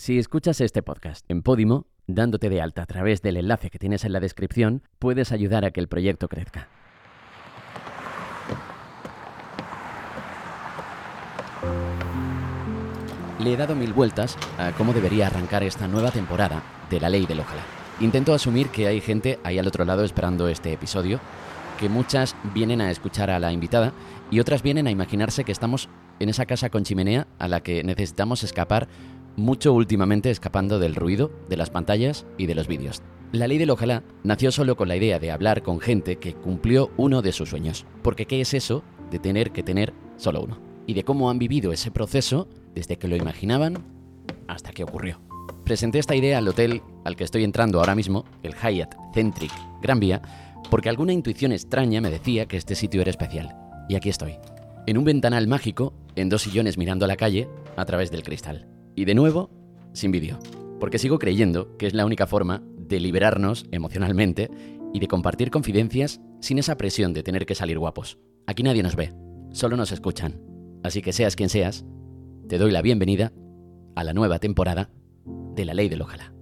Si escuchas este podcast en Podimo, dándote de alta a través del enlace que tienes en la descripción, puedes ayudar a que el proyecto crezca. Le he dado mil vueltas a cómo debería arrancar esta nueva temporada de La Ley del Ojalá. Intento asumir que hay gente ahí al otro lado esperando este episodio, que muchas vienen a escuchar a la invitada y otras vienen a imaginarse que estamos en esa casa con chimenea a la que necesitamos escapar mucho últimamente escapando del ruido, de las pantallas y de los vídeos. La ley del ojalá nació solo con la idea de hablar con gente que cumplió uno de sus sueños. Porque ¿qué es eso de tener que tener solo uno? Y de cómo han vivido ese proceso desde que lo imaginaban hasta que ocurrió. Presenté esta idea al hotel al que estoy entrando ahora mismo, el Hyatt Centric Gran Vía, porque alguna intuición extraña me decía que este sitio era especial. Y aquí estoy, en un ventanal mágico, en dos sillones mirando a la calle a través del cristal. Y de nuevo, sin vídeo. Porque sigo creyendo que es la única forma de liberarnos emocionalmente y de compartir confidencias sin esa presión de tener que salir guapos. Aquí nadie nos ve, solo nos escuchan. Así que seas quien seas, te doy la bienvenida a la nueva temporada de La Ley del Ojalá.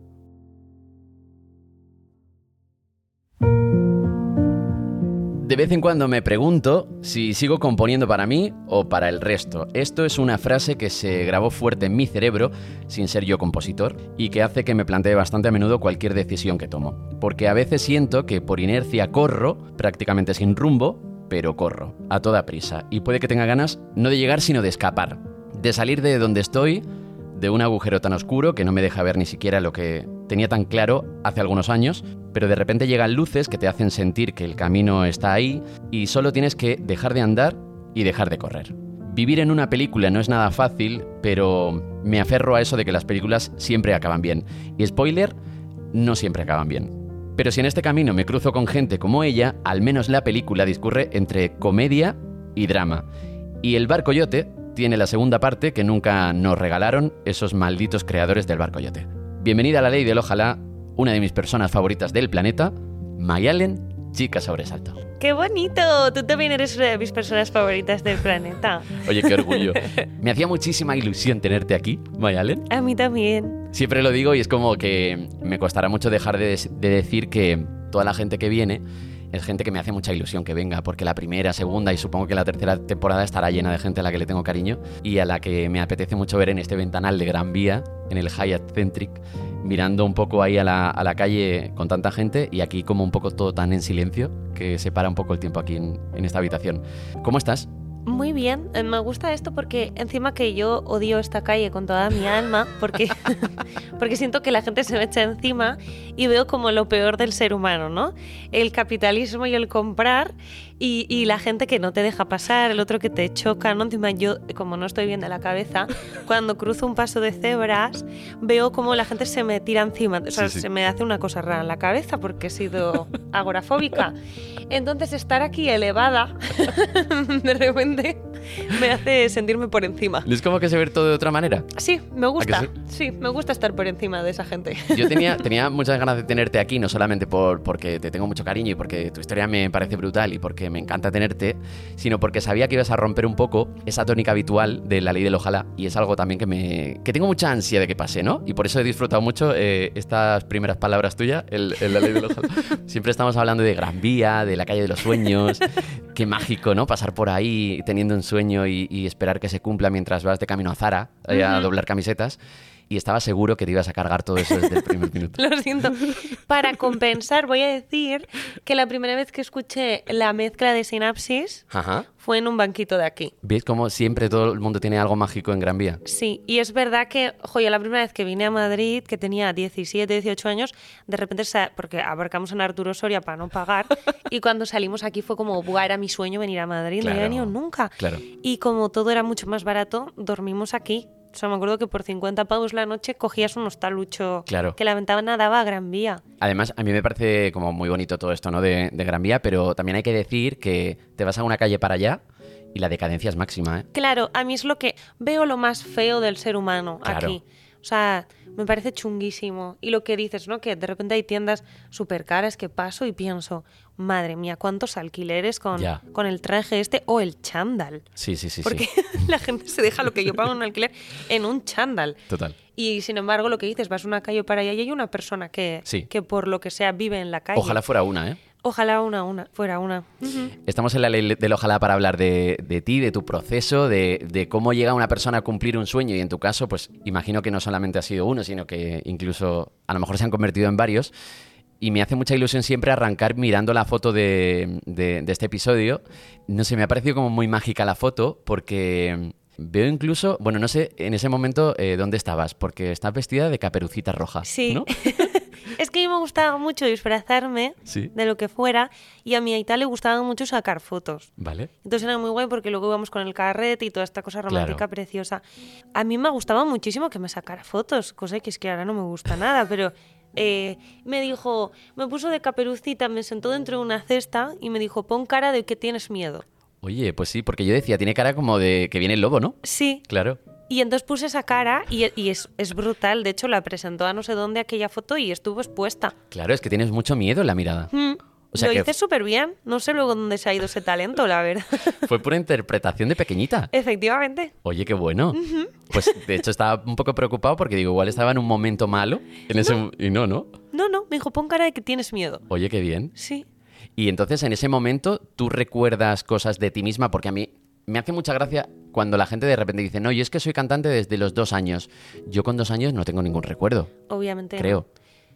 De vez en cuando me pregunto si sigo componiendo para mí o para el resto. Esto es una frase que se grabó fuerte en mi cerebro sin ser yo compositor y que hace que me plantee bastante a menudo cualquier decisión que tomo. Porque a veces siento que por inercia corro, prácticamente sin rumbo, pero corro, a toda prisa. Y puede que tenga ganas no de llegar sino de escapar. De salir de donde estoy, de un agujero tan oscuro que no me deja ver ni siquiera lo que tenía tan claro hace algunos años, pero de repente llegan luces que te hacen sentir que el camino está ahí y solo tienes que dejar de andar y dejar de correr. Vivir en una película no es nada fácil, pero me aferro a eso de que las películas siempre acaban bien. Y spoiler, no siempre acaban bien. Pero si en este camino me cruzo con gente como ella, al menos la película discurre entre comedia y drama. Y el barco yote tiene la segunda parte que nunca nos regalaron esos malditos creadores del barco yote. Bienvenida a la ley del ojalá, una de mis personas favoritas del planeta, Mayalen, chica sobresalto. ¡Qué bonito! Tú también eres una de mis personas favoritas del planeta. Oye, qué orgullo. Me hacía muchísima ilusión tenerte aquí, Mayalen. A mí también. Siempre lo digo y es como que me costará mucho dejar de, de decir que toda la gente que viene es gente que me hace mucha ilusión que venga, porque la primera, segunda y supongo que la tercera temporada estará llena de gente a la que le tengo cariño y a la que me apetece mucho ver en este ventanal de Gran Vía, en el Hyatt Centric, mirando un poco ahí a la, calle con tanta gente y aquí como un poco todo tan en silencio que se para un poco el tiempo aquí en, en esta habitación. ¿Cómo estás? Muy bien, eh, me gusta esto porque encima que yo odio esta calle con toda mi alma, porque, porque siento que la gente se me echa encima y veo como lo peor del ser humano, ¿no? El capitalismo y el comprar y, y la gente que no te deja pasar, el otro que te choca, ¿no? Encima yo, como no estoy bien de la cabeza, cuando cruzo un paso de cebras, veo como la gente se me tira encima, o sea, Sí, sí. se me hace una cosa rara en la cabeza porque he sido agorafóbica. Entonces estar aquí elevada, de repente, me hace sentirme por encima. ¿Es como que se ve todo de otra manera? Sí, me gusta. sí? Sí, me gusta estar por encima de esa gente. Yo tenía, tenía muchas ganas de tenerte aquí, no solamente por, porque te tengo mucho cariño y porque tu historia me parece brutal y porque me encanta tenerte, sino porque sabía que ibas a romper un poco esa tónica habitual de la ley del ojalá y es algo también que me que tengo mucha ansia de que pase, ¿no? Y por eso he disfrutado mucho eh, estas primeras palabras tuyas, el, el la ley del ojalá. Siempre estamos hablando de Gran Vía, de la calle de los sueños, qué mágico, ¿no? Pasar por ahí teniendo un sueño y, y esperar que se cumpla mientras vas de camino a Zara eh, a doblar camisetas. Y estaba seguro que te ibas a cargar todo eso desde el primer minuto. Lo siento. Para compensar, voy a decir que la primera vez que escuché la mezcla de sinapsis Ajá. fue en un banquito de aquí. ¿Ves cómo siempre todo el mundo tiene algo mágico en Gran Vía? Sí, y es verdad que, joya, la primera vez que vine a Madrid, que tenía 17, 18 años, de repente, porque abarcamos en Arturo Soria para no pagar, y cuando salimos aquí fue como, Buah, era mi sueño venir a Madrid, no Claro. había venido nunca. Claro. Y como todo era mucho más barato, dormimos aquí. O sea, me acuerdo que por 50 pavos la noche cogías un hostalucho Claro. que la ventana daba a Gran Vía. Además, a mí me parece como muy bonito todo esto, ¿no? De, de Gran Vía, pero también hay que decir que te vas a una calle para allá y la decadencia es máxima, ¿eh? Claro, a mí es lo que veo lo más feo del ser humano Claro. aquí. O sea, me parece chunguísimo. Y lo que dices, ¿no? Que de repente hay tiendas súper caras que paso y pienso, madre mía, ¿cuántos alquileres con, con el traje este o el chándal? Sí, sí, sí, Porque sí. la gente se deja lo que yo pago en un alquiler en un chándal. Total. Y sin embargo, lo que dices, vas a una calle para allá y hay una persona que, Sí. que por lo que sea vive en la calle. Ojalá fuera una, ¿eh? Ojalá una, una, fuera una. Ujú. Estamos en la ley del ojalá para hablar de, de ti, de tu proceso, de, de cómo llega una persona a cumplir un sueño y en tu caso, pues imagino que no solamente ha sido uno, sino que incluso a lo mejor se han convertido en varios. Y me hace mucha ilusión siempre arrancar mirando la foto de, de- de este episodio. No sé, me ha parecido como muy mágica la foto porque veo incluso, bueno, no sé en ese momento eh, dónde estabas, porque estás vestida de caperucita roja. Sí. ¿no? Es que a mí me gustaba mucho disfrazarme Sí. de lo que fuera y a mi Aita le gustaba mucho sacar fotos. Vale. Entonces era muy guay porque luego íbamos con el carrete y toda esta cosa romántica Claro. preciosa. A mí me gustaba muchísimo que me sacara fotos, cosa que es que ahora no me gusta nada, pero eh, me dijo, me puso de caperucita, me sentó dentro de una cesta y me dijo, pon cara de que tienes miedo. Oye, pues sí, porque yo decía, tiene cara como de que viene el lobo, ¿no? Sí. Claro. Y entonces puse esa cara y, y es, es brutal. De hecho, la presentó a no sé dónde aquella foto y estuvo expuesta. Claro, es que tienes mucho miedo en la mirada. Mm. O sea Lo que- hice súper bien. No sé luego dónde se ha ido ese talento, la verdad. Fue pura interpretación de pequeñita. Efectivamente. Oye, qué bueno. Pues de hecho estaba un poco preocupado porque digo, igual estaba en un momento malo. En ese... Y no, ¿no? No, no, me dijo, pon cara de que tienes miedo. Oye, qué bien. Sí. Y entonces en ese momento tú recuerdas cosas de ti misma porque a mí me hace mucha gracia cuando la gente de repente dice, no, yo es que soy cantante desde los dos años. Yo con dos años no tengo ningún recuerdo, Obviamente. creo.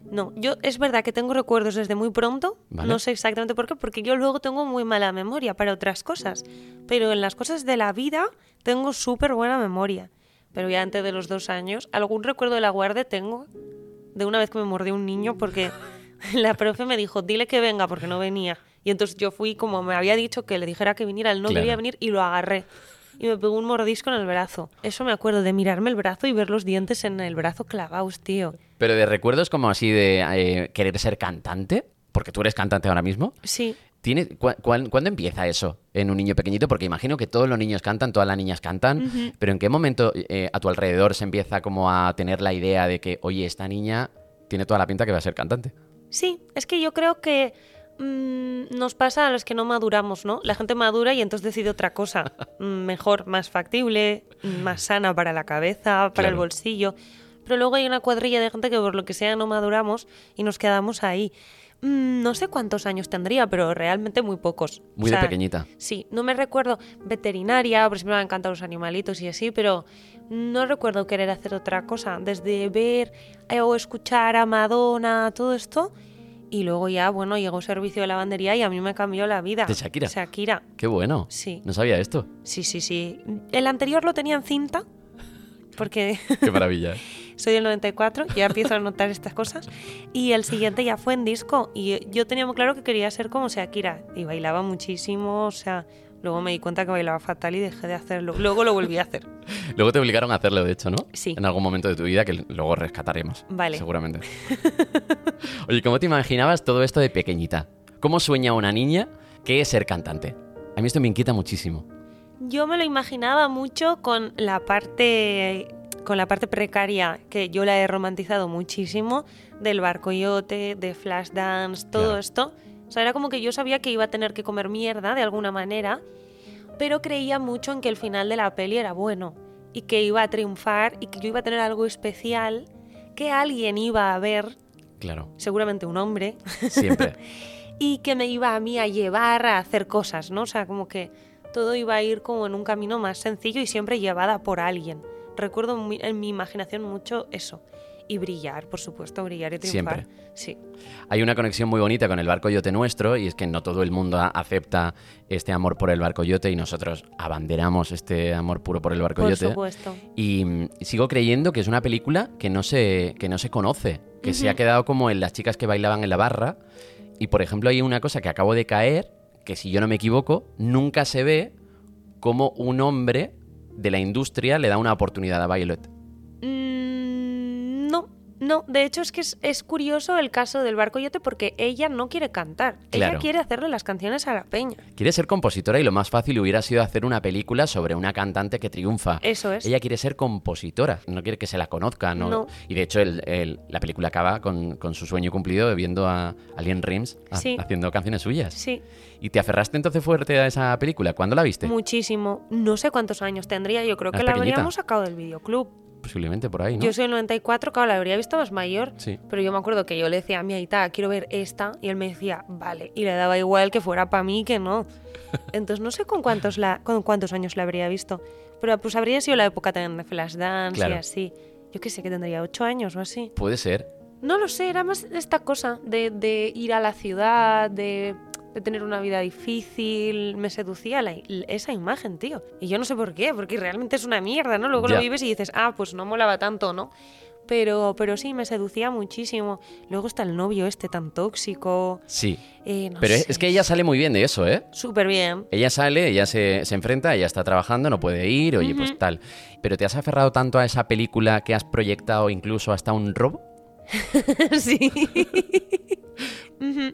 No, yo es verdad que tengo recuerdos desde muy pronto. Vale. No sé exactamente por qué, porque yo luego tengo muy mala memoria para otras cosas. Pero en las cosas de la vida tengo súper buena memoria. Pero ya antes de los dos años, algún recuerdo de la guardia tengo de una vez que me mordió un niño porque la profe me dijo, dile que venga porque no venía. Y entonces yo fui como me había dicho que le dijera que viniera, él no Claro. quería venir y lo agarré. Y me pegó un mordisco en el brazo. Eso me acuerdo de mirarme el brazo y ver los dientes en el brazo clavados, tío. Pero de recuerdos como así de eh, querer ser cantante, porque tú eres cantante ahora mismo. Sí. ¿Tiene, ¿Cuándo empieza eso en un niño pequeñito? Porque imagino que todos los niños cantan, todas las niñas cantan, pero ¿en qué momento eh, a tu alrededor se empieza como a tener la idea de que, oye, esta niña tiene toda la pinta que va a ser cantante? Sí, es que yo creo que mm, nos pasa a los que no maduramos, ¿no? La gente madura y entonces decide otra cosa, mm, mejor, más factible, más sana para la cabeza, para el bolsillo. Pero luego hay una cuadrilla de gente que por lo que sea no maduramos y nos quedamos ahí. Mm, No sé cuántos años tendría, pero realmente muy pocos. Muy de pequeñita. Sí, no me recuerdo veterinaria, por siempre me han encantado los animalitos y así, pero no recuerdo querer hacer otra cosa. Desde ver eh, o escuchar a Madonna, todo esto, y luego ya, bueno, llegó servicio de lavandería y a mí me cambió la vida. ¿De Shakira? Shakira, Qué bueno. Sí. No sabía esto. sí, sí, sí. El anterior lo tenía en cinta, porque Qué maravilla. soy del 94, ya empiezo a notar estas cosas. Y el siguiente ya fue en disco. Y yo tenía muy claro que quería ser como Shakira. Y bailaba muchísimo, o sea, luego me di cuenta que bailaba fatal y dejé de hacerlo. Luego lo volví a hacer. Luego te obligaron a hacerlo, de hecho, ¿no? Sí. En algún momento de tu vida que luego rescataremos. Vale. Seguramente. Oye, ¿cómo te imaginabas todo esto de pequeñita? ¿Cómo sueña una niña que es ser cantante? A mí esto me inquieta muchísimo. Yo me lo imaginaba mucho con la parte con la parte precaria que yo la he romantizado muchísimo del barcoyote, de Flashdance, todo Claro. esto. O sea, era como que yo sabía que iba a tener que comer mierda de alguna manera, pero creía mucho en que el final de la peli era bueno y que iba a triunfar y que yo iba a tener algo especial que alguien iba a ver, Claro, seguramente un hombre, siempre. y que me iba a mí a llevar a hacer cosas, ¿no? O sea, como que todo iba a ir como en un camino más sencillo y siempre llevada por alguien. Recuerdo en mi imaginación mucho eso. Y brillar, por supuesto, brillar y triunfar. Sí. Hay una conexión muy bonita con el barco yote nuestro y es que no todo el mundo acepta este amor por el barco yote y nosotros abanderamos este amor puro por el barco Por yote. supuesto. Y mm, sigo creyendo que es una película que no se, que no se conoce, que se ha quedado como en las chicas que bailaban en la barra. Y por ejemplo, hay una cosa que acabo de caer, que si yo no me equivoco, nunca se ve como un hombre de la industria le da una oportunidad a Violet. No. De hecho, es que es, es curioso el caso del barco yote porque ella no quiere cantar. Claro. Ella quiere hacerle las canciones a la peña. Quiere ser compositora y lo más fácil hubiera sido hacer una película sobre una cantante que triunfa. Eso es. Ella quiere ser compositora, no quiere que se la conozca. No. No. Y de hecho el- el- la película acaba con, con su sueño cumplido viendo a Alien Rims Sí. haciendo canciones suyas. Sí, ¿Y te aferraste entonces fuerte a esa película? ¿Cuándo la viste? muchísimo. No sé cuántos años tendría. Yo creo ¿Más que la pequeñita? habríamos sacado del videoclub. Posiblemente por ahí, ¿no? Yo soy el 94, claro, la habría visto más mayor. Sí. Pero yo me acuerdo que yo le decía a mi aita, quiero ver esta, y él me decía, vale, y le daba igual que fuera para mí que no. Entonces no sé con cuántos, la, con cuántos años la habría visto, pero pues habría sido la época también de Flashdance Claro. y así. Yo qué sé, que tendría ocho años o así. Puede ser. No lo sé, era más esta cosa de, de ir a la ciudad, de, de tener una vida difícil. Me seducía la- esa imagen, tío. Y yo no sé por qué, porque realmente es una mierda, ¿no? Luego lo vives y dices, ah, pues no molaba tanto, ¿no? Pero, pero sí, me seducía muchísimo. Luego está el novio este tan tóxico. Sí. eh, no Pero es, sé. es que ella sale muy bien de eso, ¿eh? Súper bien. Ella sale, ella se, se enfrenta, ella está trabajando, no puede ir, oye, pues tal. Pero ¿te has aferrado tanto a esa película que has proyectado incluso hasta un robo? sí. Ujú.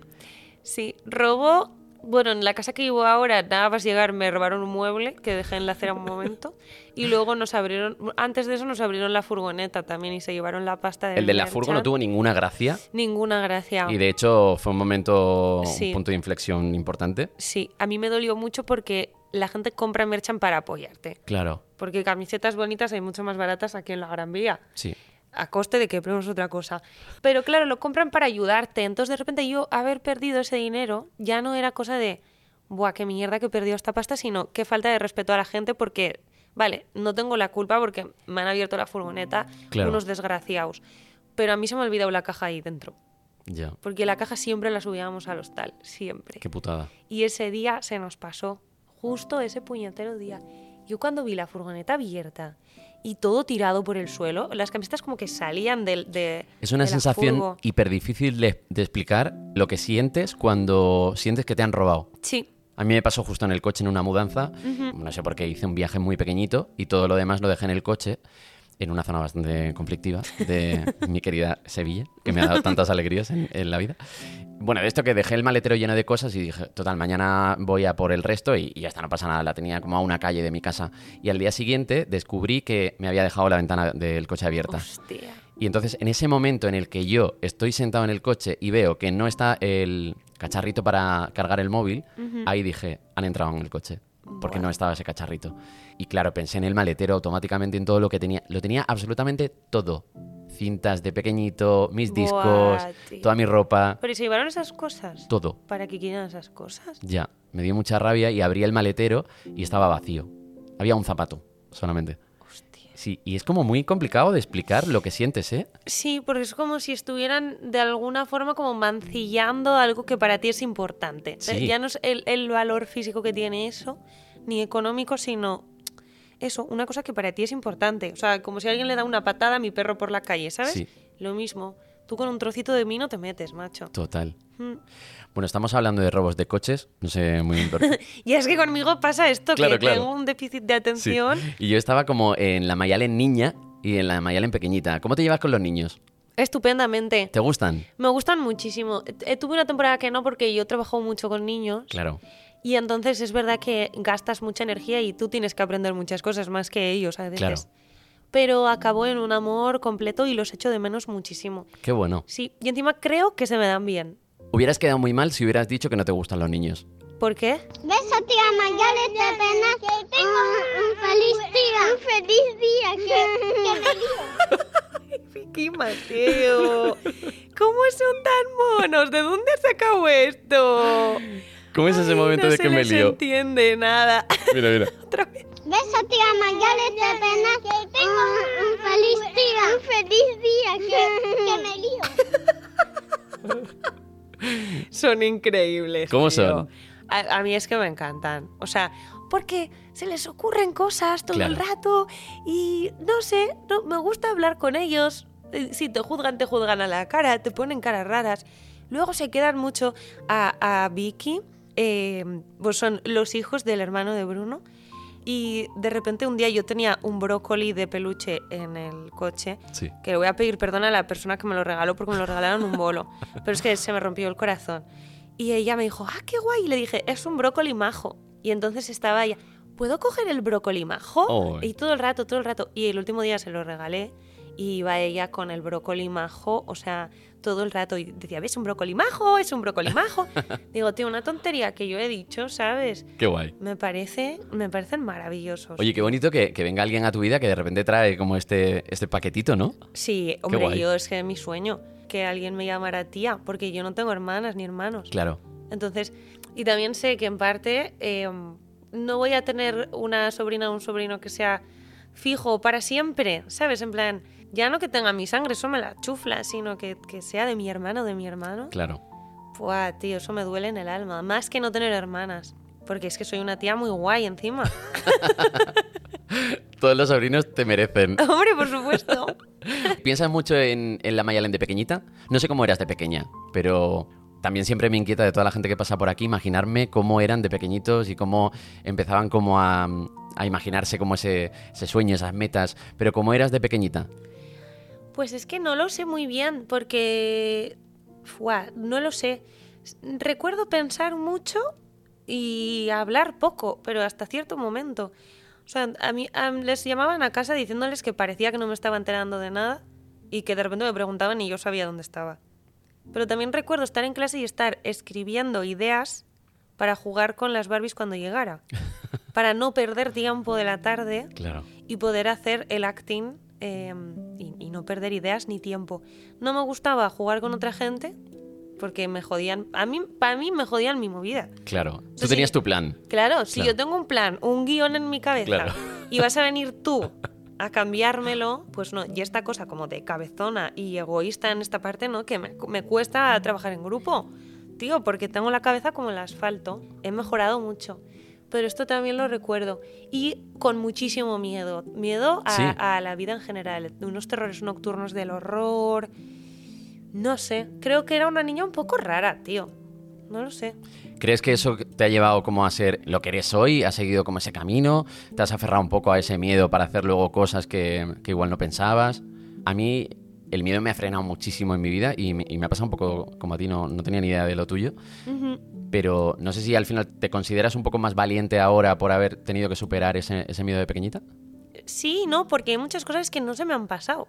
Sí, robo. Bueno, en la casa que vivo ahora, nada más llegar, me robaron un mueble que dejé en la acera un momento. Y luego nos abrieron. Antes de eso, nos abrieron la furgoneta también y se llevaron la pasta del El de la furgo no tuvo ninguna gracia Ninguna gracia. y de hecho fue un momento, Sí. un punto de inflexión importante. Sí, a mí me dolió mucho porque la gente compra merchan para apoyarte. Claro, Porque camisetas bonitas hay mucho más baratas aquí en la Gran Vía. sí. A coste de que pruebes otra cosa. Pero claro, lo compran para ayudarte. Entonces, de repente, yo haber perdido ese dinero ya no era cosa de, buah, qué mierda que he perdido esta pasta, sino qué falta de respeto a la gente porque, vale, no tengo la culpa porque me han abierto la furgoneta Claro. unos desgraciados. Pero a mí se me ha olvidado la caja ahí dentro. Ya, Porque la caja siempre la subíamos al hostal, siempre. qué putada. Y ese día se nos pasó, justo ese puñetero día. Yo cuando vi la furgoneta abierta y todo tirado por el suelo, las camisetas como que salían del... De, Es una de sensación hiper difícil de, de explicar lo que sientes cuando sientes que te han robado. Sí, A mí me pasó justo en el coche en una mudanza. No sé por qué hice un viaje muy pequeñito y todo lo demás lo dejé en el coche, en una zona bastante conflictiva de mi querida Sevilla, que me ha dado tantas alegrías en, en la vida. Bueno, de esto que dejé el maletero lleno de cosas y dije, total, mañana voy a por el resto y, y ya está, no pasa nada. La tenía como a una calle de mi casa. Y al día siguiente descubrí que me había dejado la ventana del coche abierta. hostia. Y entonces, en ese momento en el que yo estoy sentado en el coche y veo que no está el cacharrito para cargar el móvil, ahí dije, han entrado en el coche. Porque no estaba ese cacharrito. Y claro, pensé en el maletero automáticamente en todo lo que tenía. Lo tenía absolutamente todo. Cintas de pequeñito, mis discos, toda mi ropa, Pero ¿y se llevaron esas cosas? todo. ¿Para qué quieran esas cosas? Ya, me dio mucha rabia y abrí el maletero y estaba vacío. Había un zapato, solamente. Sí, y es como muy complicado de explicar lo que sientes, ¿eh? Sí, porque es como si estuvieran de alguna forma como mancillando algo que para ti es importante. Sí. Ya no es el, el valor físico que tiene eso, ni económico, sino eso, una cosa que para ti es importante. O sea, como si alguien le da una patada a mi perro por la calle, ¿sabes? Sí. Lo mismo. Tú con un trocito de mí no te metes, macho. Total. Mm. Bueno, estamos hablando de robos de coches, no sé muy importante. Y es que conmigo pasa esto, Claro, que claro. tengo un déficit de Sí. atención. Y yo estaba como en la Mayalen niña y en la Mayalen pequeñita. ¿Cómo te llevas con los niños? Estupendamente. ¿Te gustan? Me gustan muchísimo. Eh, tuve una temporada que no porque yo trabajo mucho con niños. Claro. Y entonces es verdad que gastas mucha energía y tú tienes que aprender muchas cosas más que ellos a veces. Claro. Pero acabó en un amor completo y los echo de menos muchísimo. Qué bueno. Sí, y encima creo que se me dan bien. Hubieras quedado muy mal si hubieras dicho que no te gustan los niños. ¿Por qué? Beso, tía Mayales, de pena que tengo un, feliz día. Un feliz día, que, que me Mateo, ¿cómo son tan monos? ¿De dónde has sacado esto? ¿Cómo es ese Ay, momento no de se que me lío? entiende nada. Mira, mira. Otra vez. Beso, tía Mayales, de pena que tengo un, un feliz día. Un feliz día, que, que me lío. Son increíbles. ¿Cómo tío. son? A, a mí es que me encantan. O sea, porque se les ocurren cosas todo el Claro. rato y no sé, no, me gusta hablar con ellos. Eh, Si te juzgan, te juzgan a la cara, te ponen caras raras. Luego se quedan mucho a, a Vicky, eh, pues son los hijos del hermano de Bruno. Y de repente un día yo tenía un brócoli de peluche en el coche Sí. que le voy a pedir perdón a la persona que me lo regaló porque me lo regalaron un bolo. Pero es que se me rompió el corazón. Y ella me dijo, ah, qué guay. Y le dije, es un brócoli majo. Y entonces estaba ella, ¿puedo coger el brócoli majo? Y todo el rato, todo el rato. Y el último día se lo regalé. Y iba ella con el brócoli majo, o sea, todo el rato. Y decía, ¿ves un brócoli majo? Es un brócoli majo. Digo, tío, una tontería que yo he dicho, ¿sabes? Qué guay. Me parece, me parecen maravillosos. Oye, qué bonito que, que venga alguien a tu vida que de repente trae como este, este paquetito, ¿no? Sí, hombre, yo es que es mi sueño que alguien me llamara tía, porque yo no tengo hermanas ni hermanos. Claro. Entonces, y también sé que en parte eh, no voy a tener una sobrina o un sobrino que sea fijo para siempre, ¿sabes? En plan, ya no que tenga mi sangre, eso me la chufla, sino que, que sea de mi hermano o de mi hermano. Claro. Buah, tío, eso me duele en el alma. Más que no tener hermanas. Porque es que soy una tía muy guay encima. Todos los sobrinos te merecen. Hombre, por supuesto. ¿Piensas mucho en, en la Mayalen de pequeñita? No sé cómo eras de pequeña, pero también siempre me inquieta de toda la gente que pasa por aquí imaginarme cómo eran de pequeñitos y cómo empezaban como a, a imaginarse como ese, ese sueño, esas metas. Pero ¿cómo eras de pequeñita? Pues es que no lo sé muy bien, porque. Fua, no lo sé. Recuerdo pensar mucho y hablar poco, pero hasta cierto momento. O sea, a mí a- les llamaban a casa diciéndoles que parecía que no me estaba enterando de nada y que de repente me preguntaban y yo sabía dónde estaba. Pero también recuerdo estar en clase y estar escribiendo ideas para jugar con las Barbies cuando llegara. para no perder tiempo de la tarde Claro. y poder hacer el acting eh, y, y no perder ideas ni tiempo. No me gustaba jugar con otra gente porque me jodían. A mí, para mí me jodían mi movida. Claro. Tú tenías tu plan. Claro, si yo tengo un plan, un guion en mi cabeza Claro. y vas a venir tú a cambiármelo, pues no. Y esta cosa como de cabezona y egoísta en esta parte, ¿no? Que me, me cuesta trabajar en grupo. Tío, porque tengo la cabeza como el asfalto. He mejorado mucho. Pero esto también lo recuerdo. Y con muchísimo miedo. Miedo a, Sí. a la vida en general. De unos terrores nocturnos del horror. No sé. Creo que era una niña un poco rara, tío. No lo sé. ¿Crees que eso te ha llevado como a ser lo que eres hoy? ¿Has seguido como ese camino? ¿Te has aferrado un poco a ese miedo para hacer luego cosas que, que igual no pensabas? A mí el miedo me ha frenado muchísimo en mi vida y me, y me ha pasado un poco como a ti, no, no tenía ni idea de lo tuyo. Pero no sé si al final te consideras un poco más valiente ahora por haber tenido que superar ese, ese miedo de pequeñita. Sí, no, porque hay muchas cosas que no se me han pasado.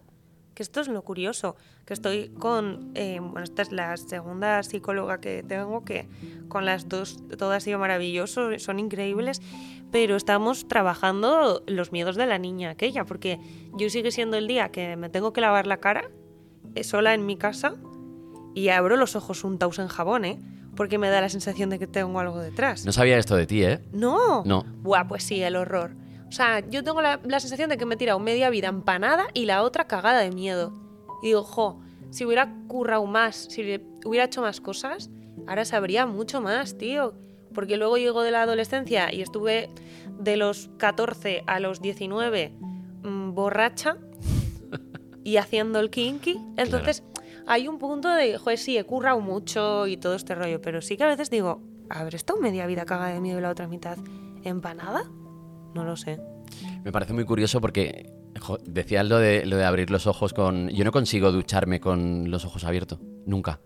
Que esto es lo curioso. Que estoy con. eh, bueno, esta es la segunda psicóloga que tengo, que con las dos todo ha sido maravilloso, son increíbles. Pero estamos trabajando los miedos de la niña aquella, porque yo sigue siendo el día que me tengo que lavar la cara sola en mi casa y abro los ojos untados en jabón, ¿eh? Porque me da la sensación de que tengo algo detrás. No sabía esto de ti, ¿eh? No. No. Buah, pues sí, el horror. O sea, yo tengo la, la sensación de que me he tirado media vida empanada y la otra cagada de miedo. Y digo, jo, si hubiera currado más, si hubiera hecho más cosas, ahora sabría mucho más, tío. Porque luego llego de la adolescencia y estuve de los 14 a los 19 mm, borracha y haciendo el kinky. Entonces, hay un punto de, joder, sí, he currado mucho y todo este rollo, pero sí que a veces digo, ¿habré estado media vida cagada de miedo y la otra mitad empanada? No lo sé. Me parece muy curioso porque jo, decías lo de, lo de abrir los ojos con... Yo no consigo ducharme con los ojos abiertos, nunca.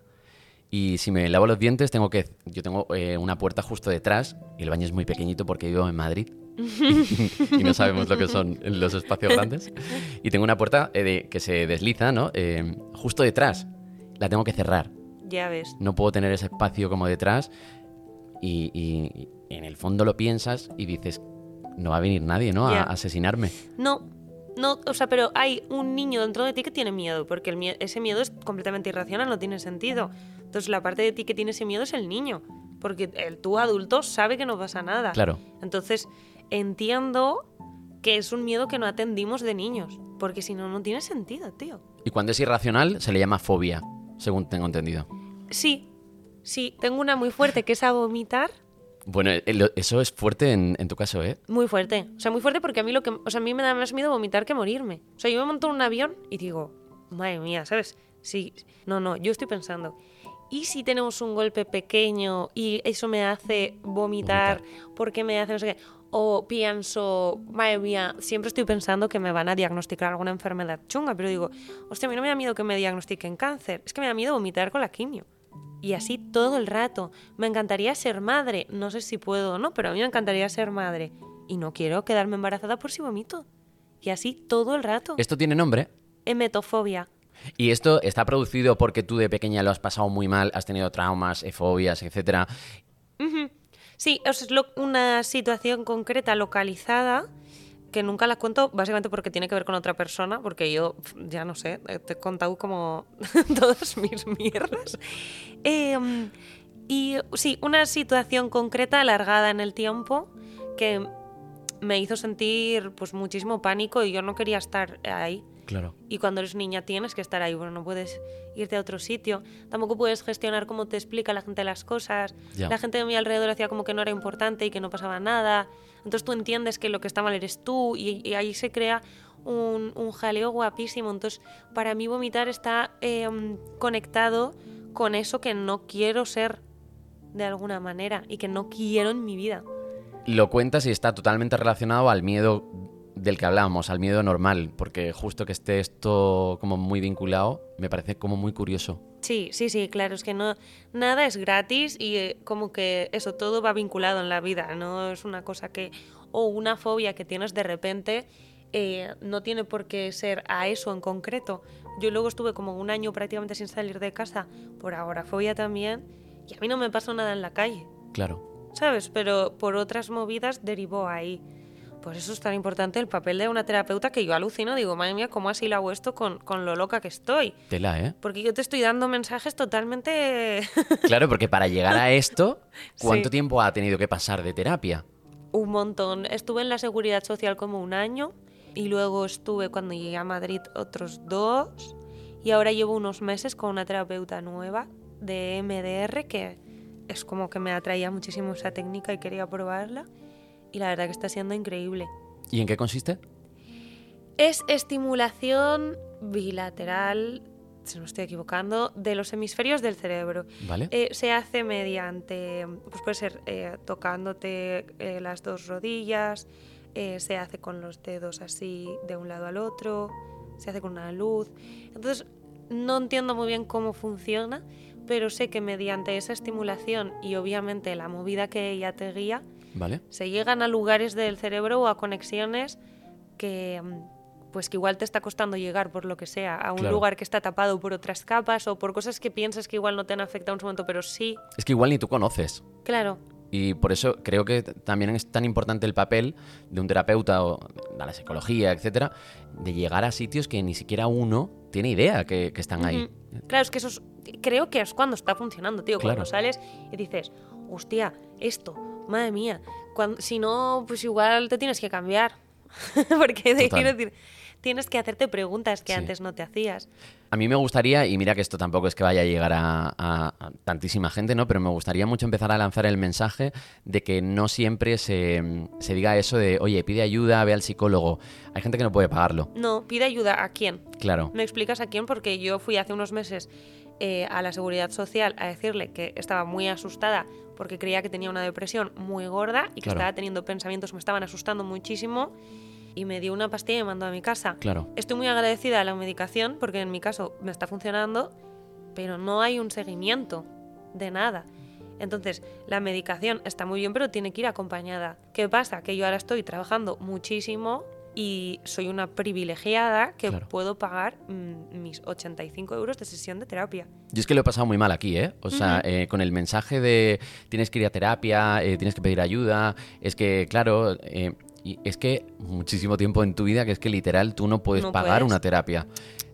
Y si me lavo los dientes, tengo que... Yo tengo eh, una puerta justo detrás y el baño es muy pequeñito porque vivo en Madrid y no sabemos lo que son los espacios grandes. Y tengo una puerta eh, de- que se desliza, ¿no? Eh, justo detrás. La tengo que cerrar. Ya ves. No puedo tener ese espacio como detrás y, y- y en el fondo lo piensas y dices, no va a venir nadie, ¿no? Ya. A asesinarme. No, no, o sea, pero hay un niño dentro de ti que tiene miedo, porque el mie- ese miedo es completamente irracional, no tiene sentido. Entonces la parte de ti que tiene ese miedo es el niño, porque el tú adulto sabe que no pasa nada. Claro. Entonces entiendo que es un miedo que no atendimos de niños, porque si no, no tiene sentido, tío. Y cuando es irracional se le llama fobia, según tengo entendido. Sí, sí, tengo una muy fuerte que es a vomitar. Bueno, eh, eso es fuerte en, en tu caso, ¿eh? Muy fuerte. O sea, muy fuerte porque a mí lo que. O sea, a mí me da más miedo vomitar que morirme. O sea, yo me monto en un avión y digo, madre mía, ¿sabes? Sí. No, no, yo estoy pensando. ¿Y si tenemos un golpe pequeño y eso me hace vomitar? porque me hace no sé qué? O pienso, madre mía, siempre estoy pensando que me van a diagnosticar alguna enfermedad chunga, pero digo, hostia, a mí no me da miedo que me diagnostiquen cáncer, es que me da miedo vomitar con la quimio. Y así todo el rato. Me encantaría ser madre. No sé si puedo o no, pero a mí me encantaría ser madre. Y no quiero quedarme embarazada por si vomito. Y así todo el rato. Esto tiene nombre. emetofobia. ¿Y esto está producido porque tú de pequeña lo has pasado muy mal, has tenido traumas, eh, fobias, etcétera? Ujú. Sí, es lo- una situación concreta, localizada, que nunca la cuento básicamente porque tiene que ver con otra persona, porque yo ya no sé, eh, te he contado como todas mis mierdas. Em, y sí, una situación concreta alargada en el tiempo que me hizo sentir pues muchísimo pánico y yo no quería estar ahí. Claro. Y cuando eres niña tienes que estar ahí, bueno, no puedes irte a otro sitio, tampoco puedes gestionar cómo te explica la gente las cosas. La gente de mi alrededor hacía como que no era importante y que no pasaba nada. Entonces tú entiendes que lo que está mal eres tú y, y ahí se crea un, un jaleo guapísimo. Entonces para mí vomitar está em, conectado con eso que no quiero ser de alguna manera y que no quiero en mi vida. Lo cuentas y está totalmente relacionado al miedo del que hablábamos, al miedo normal, porque justo que esté esto como muy vinculado, me parece como muy curioso. Sí, sí, sí, claro, es que no nada es gratis y eh, como que eso todo va vinculado en la vida, no es una cosa que o una fobia que tienes de repente eh, no tiene por qué ser a eso en concreto. Yo luego estuve como un año prácticamente sin salir de casa por agorafobia también y a mí no me pasó nada en la calle, Claro. ¿sabes? Pero por otras movidas derivó ahí. Por eso es tan importante el papel de una terapeuta que yo alucino, digo, madre mía, ¿cómo así lo hago esto con, con lo loca que estoy? Tela, ¿eh? Porque yo te estoy dando mensajes totalmente Claro, porque para llegar a esto, ¿cuánto Sí. tiempo ha tenido que pasar de terapia? un montón. Estuve en la seguridad social como un año y luego estuve cuando llegué a Madrid otros dos y ahora llevo unos meses con una terapeuta nueva de MDR que es como que me atraía muchísimo esa técnica y quería probarla y la verdad que está siendo increíble. ¿Y en qué consiste? Es estimulación bilateral, si no me estoy equivocando, de los hemisferios del cerebro. ¿Vale? Eh, se hace mediante, pues puede ser eh, tocándote eh, las dos rodillas, eh, se hace con los dedos así de un lado al otro, se hace con una luz. Entonces, no entiendo muy bien cómo funciona, pero sé que mediante esa estimulación y obviamente la movida que ella te guía, ¿Vale? se llegan a lugares del cerebro o a conexiones que mm, pues que igual te está costando llegar por lo que sea a un Claro. lugar que está tapado por otras capas o por cosas que piensas que igual no te han afectado en su momento, pero sí, Es que igual ni tú conoces. claro. Y por eso creo que también es tan importante el papel de un terapeuta o de la psicología, etcétera, de llegar a sitios que ni siquiera uno tiene idea que, que están ahí. Claro, es que eso es- creo que es cuando está funcionando, tío, Claro. cuando sales y dices, hostia, esto, madre mía, cuan- si no, pues igual te tienes que cambiar. Porque quiero decir, tienes que hacerte preguntas que Sí. antes no te hacías. A mí me gustaría, y mira que esto tampoco es que vaya a llegar a, a- a tantísima gente, ¿no? Pero me gustaría mucho empezar a lanzar el mensaje de que no siempre se, se diga eso de, oye, pide ayuda, ve al psicólogo. Hay gente que no puede pagarlo. No, pide ayuda a quién. Claro. ¿Me explicas a quién? Porque yo fui hace unos meses eh, a la seguridad social a decirle que estaba muy asustada porque creía que tenía una depresión muy gorda y que Claro. estaba teniendo pensamientos que me estaban asustando muchísimo y me dio una pastilla y me mandó a mi casa. Claro. Estoy muy agradecida a la medicación porque en mi caso me está funcionando, pero no hay un seguimiento de nada. Entonces, la medicación está muy bien, pero tiene que ir acompañada. ¿Qué pasa? Que yo ahora estoy trabajando muchísimo y soy una privilegiada que Claro. puedo pagar mm, mis 85 euros de sesión de terapia. Yo es que lo he pasado muy mal aquí, ¿eh? O sea, eh, con el mensaje de tienes que ir a terapia, eh, tienes que pedir ayuda, es que, claro, eh, y es que muchísimo tiempo en tu vida que es que literal tú no puedes No pagar puedes. una terapia.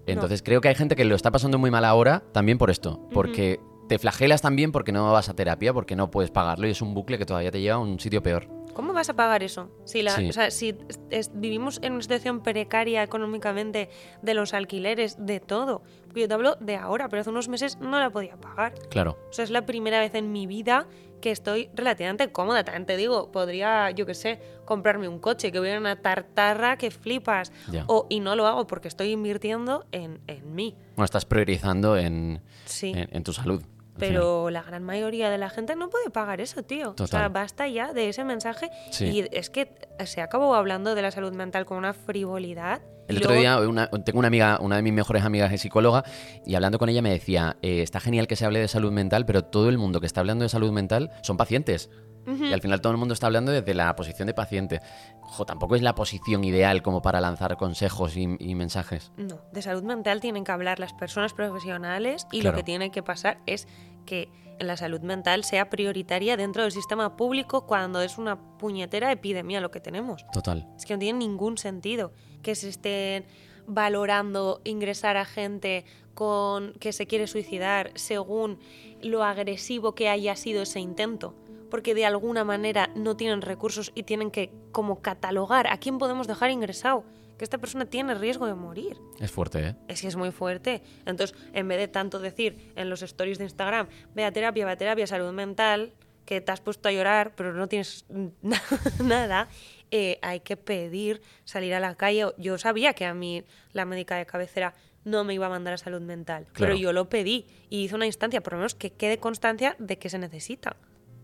Entonces creo que hay gente que lo está pasando muy mal ahora también por esto, porque te flagelas también porque no vas a terapia, porque no puedes pagarlo y es un bucle que todavía te lleva a un sitio peor. ¿Cómo vas a pagar eso? Si, la, Sí. o sea, si es- vivimos en una situación precaria económicamente de los alquileres, de todo. Yo te hablo de ahora, pero hace unos meses no la podía pagar. Claro, O sea, es la primera vez en mi vida que estoy relativamente cómoda. También te digo, podría, yo qué sé, comprarme un coche, que voy a una tartarra que flipas. Ya. O, y no lo hago porque estoy invirtiendo en, en mí. bueno, estás priorizando en, Sí. en, en tu salud. Pero la gran mayoría de la gente no puede pagar eso, tío. O sea, basta ya de ese mensaje. Sí. Y es que se acabó hablando de la salud mental con una frivolidad. El otro día una- tengo una amiga, una de mis mejores amigas es psicóloga, y hablando con ella me decía, eh, está genial que se hable de salud mental, pero todo el mundo que está hablando de salud mental son pacientes. Y al final todo el mundo está hablando desde la posición de paciente. Ojo, tampoco es la posición ideal como para lanzar consejos y, y mensajes. No, de salud mental tienen que hablar las personas profesionales y Claro. lo que tiene que pasar es que la salud mental sea prioritaria dentro del sistema público cuando es una puñetera epidemia lo que tenemos. Total. Es que no tiene ningún sentido que se estén valorando ingresar a gente con que se quiere suicidar según lo agresivo que haya sido ese intento, porque de alguna manera no tienen recursos y tienen que como catalogar a quién podemos dejar ingresado, que esta persona tiene riesgo de morir. Es fuerte, ¿eh? Es que es muy fuerte. Entonces, en vez de tanto decir en los stories de Instagram, ve a terapia, ve a terapia, salud mental, que te has puesto a llorar, pero no tienes nada, eh, hay que pedir salir a la calle. Yo sabía que a mí la médica de cabecera no me iba a mandar a salud mental, Claro. pero yo lo pedí y hice una instancia, por lo menos que quede constancia de que se necesita.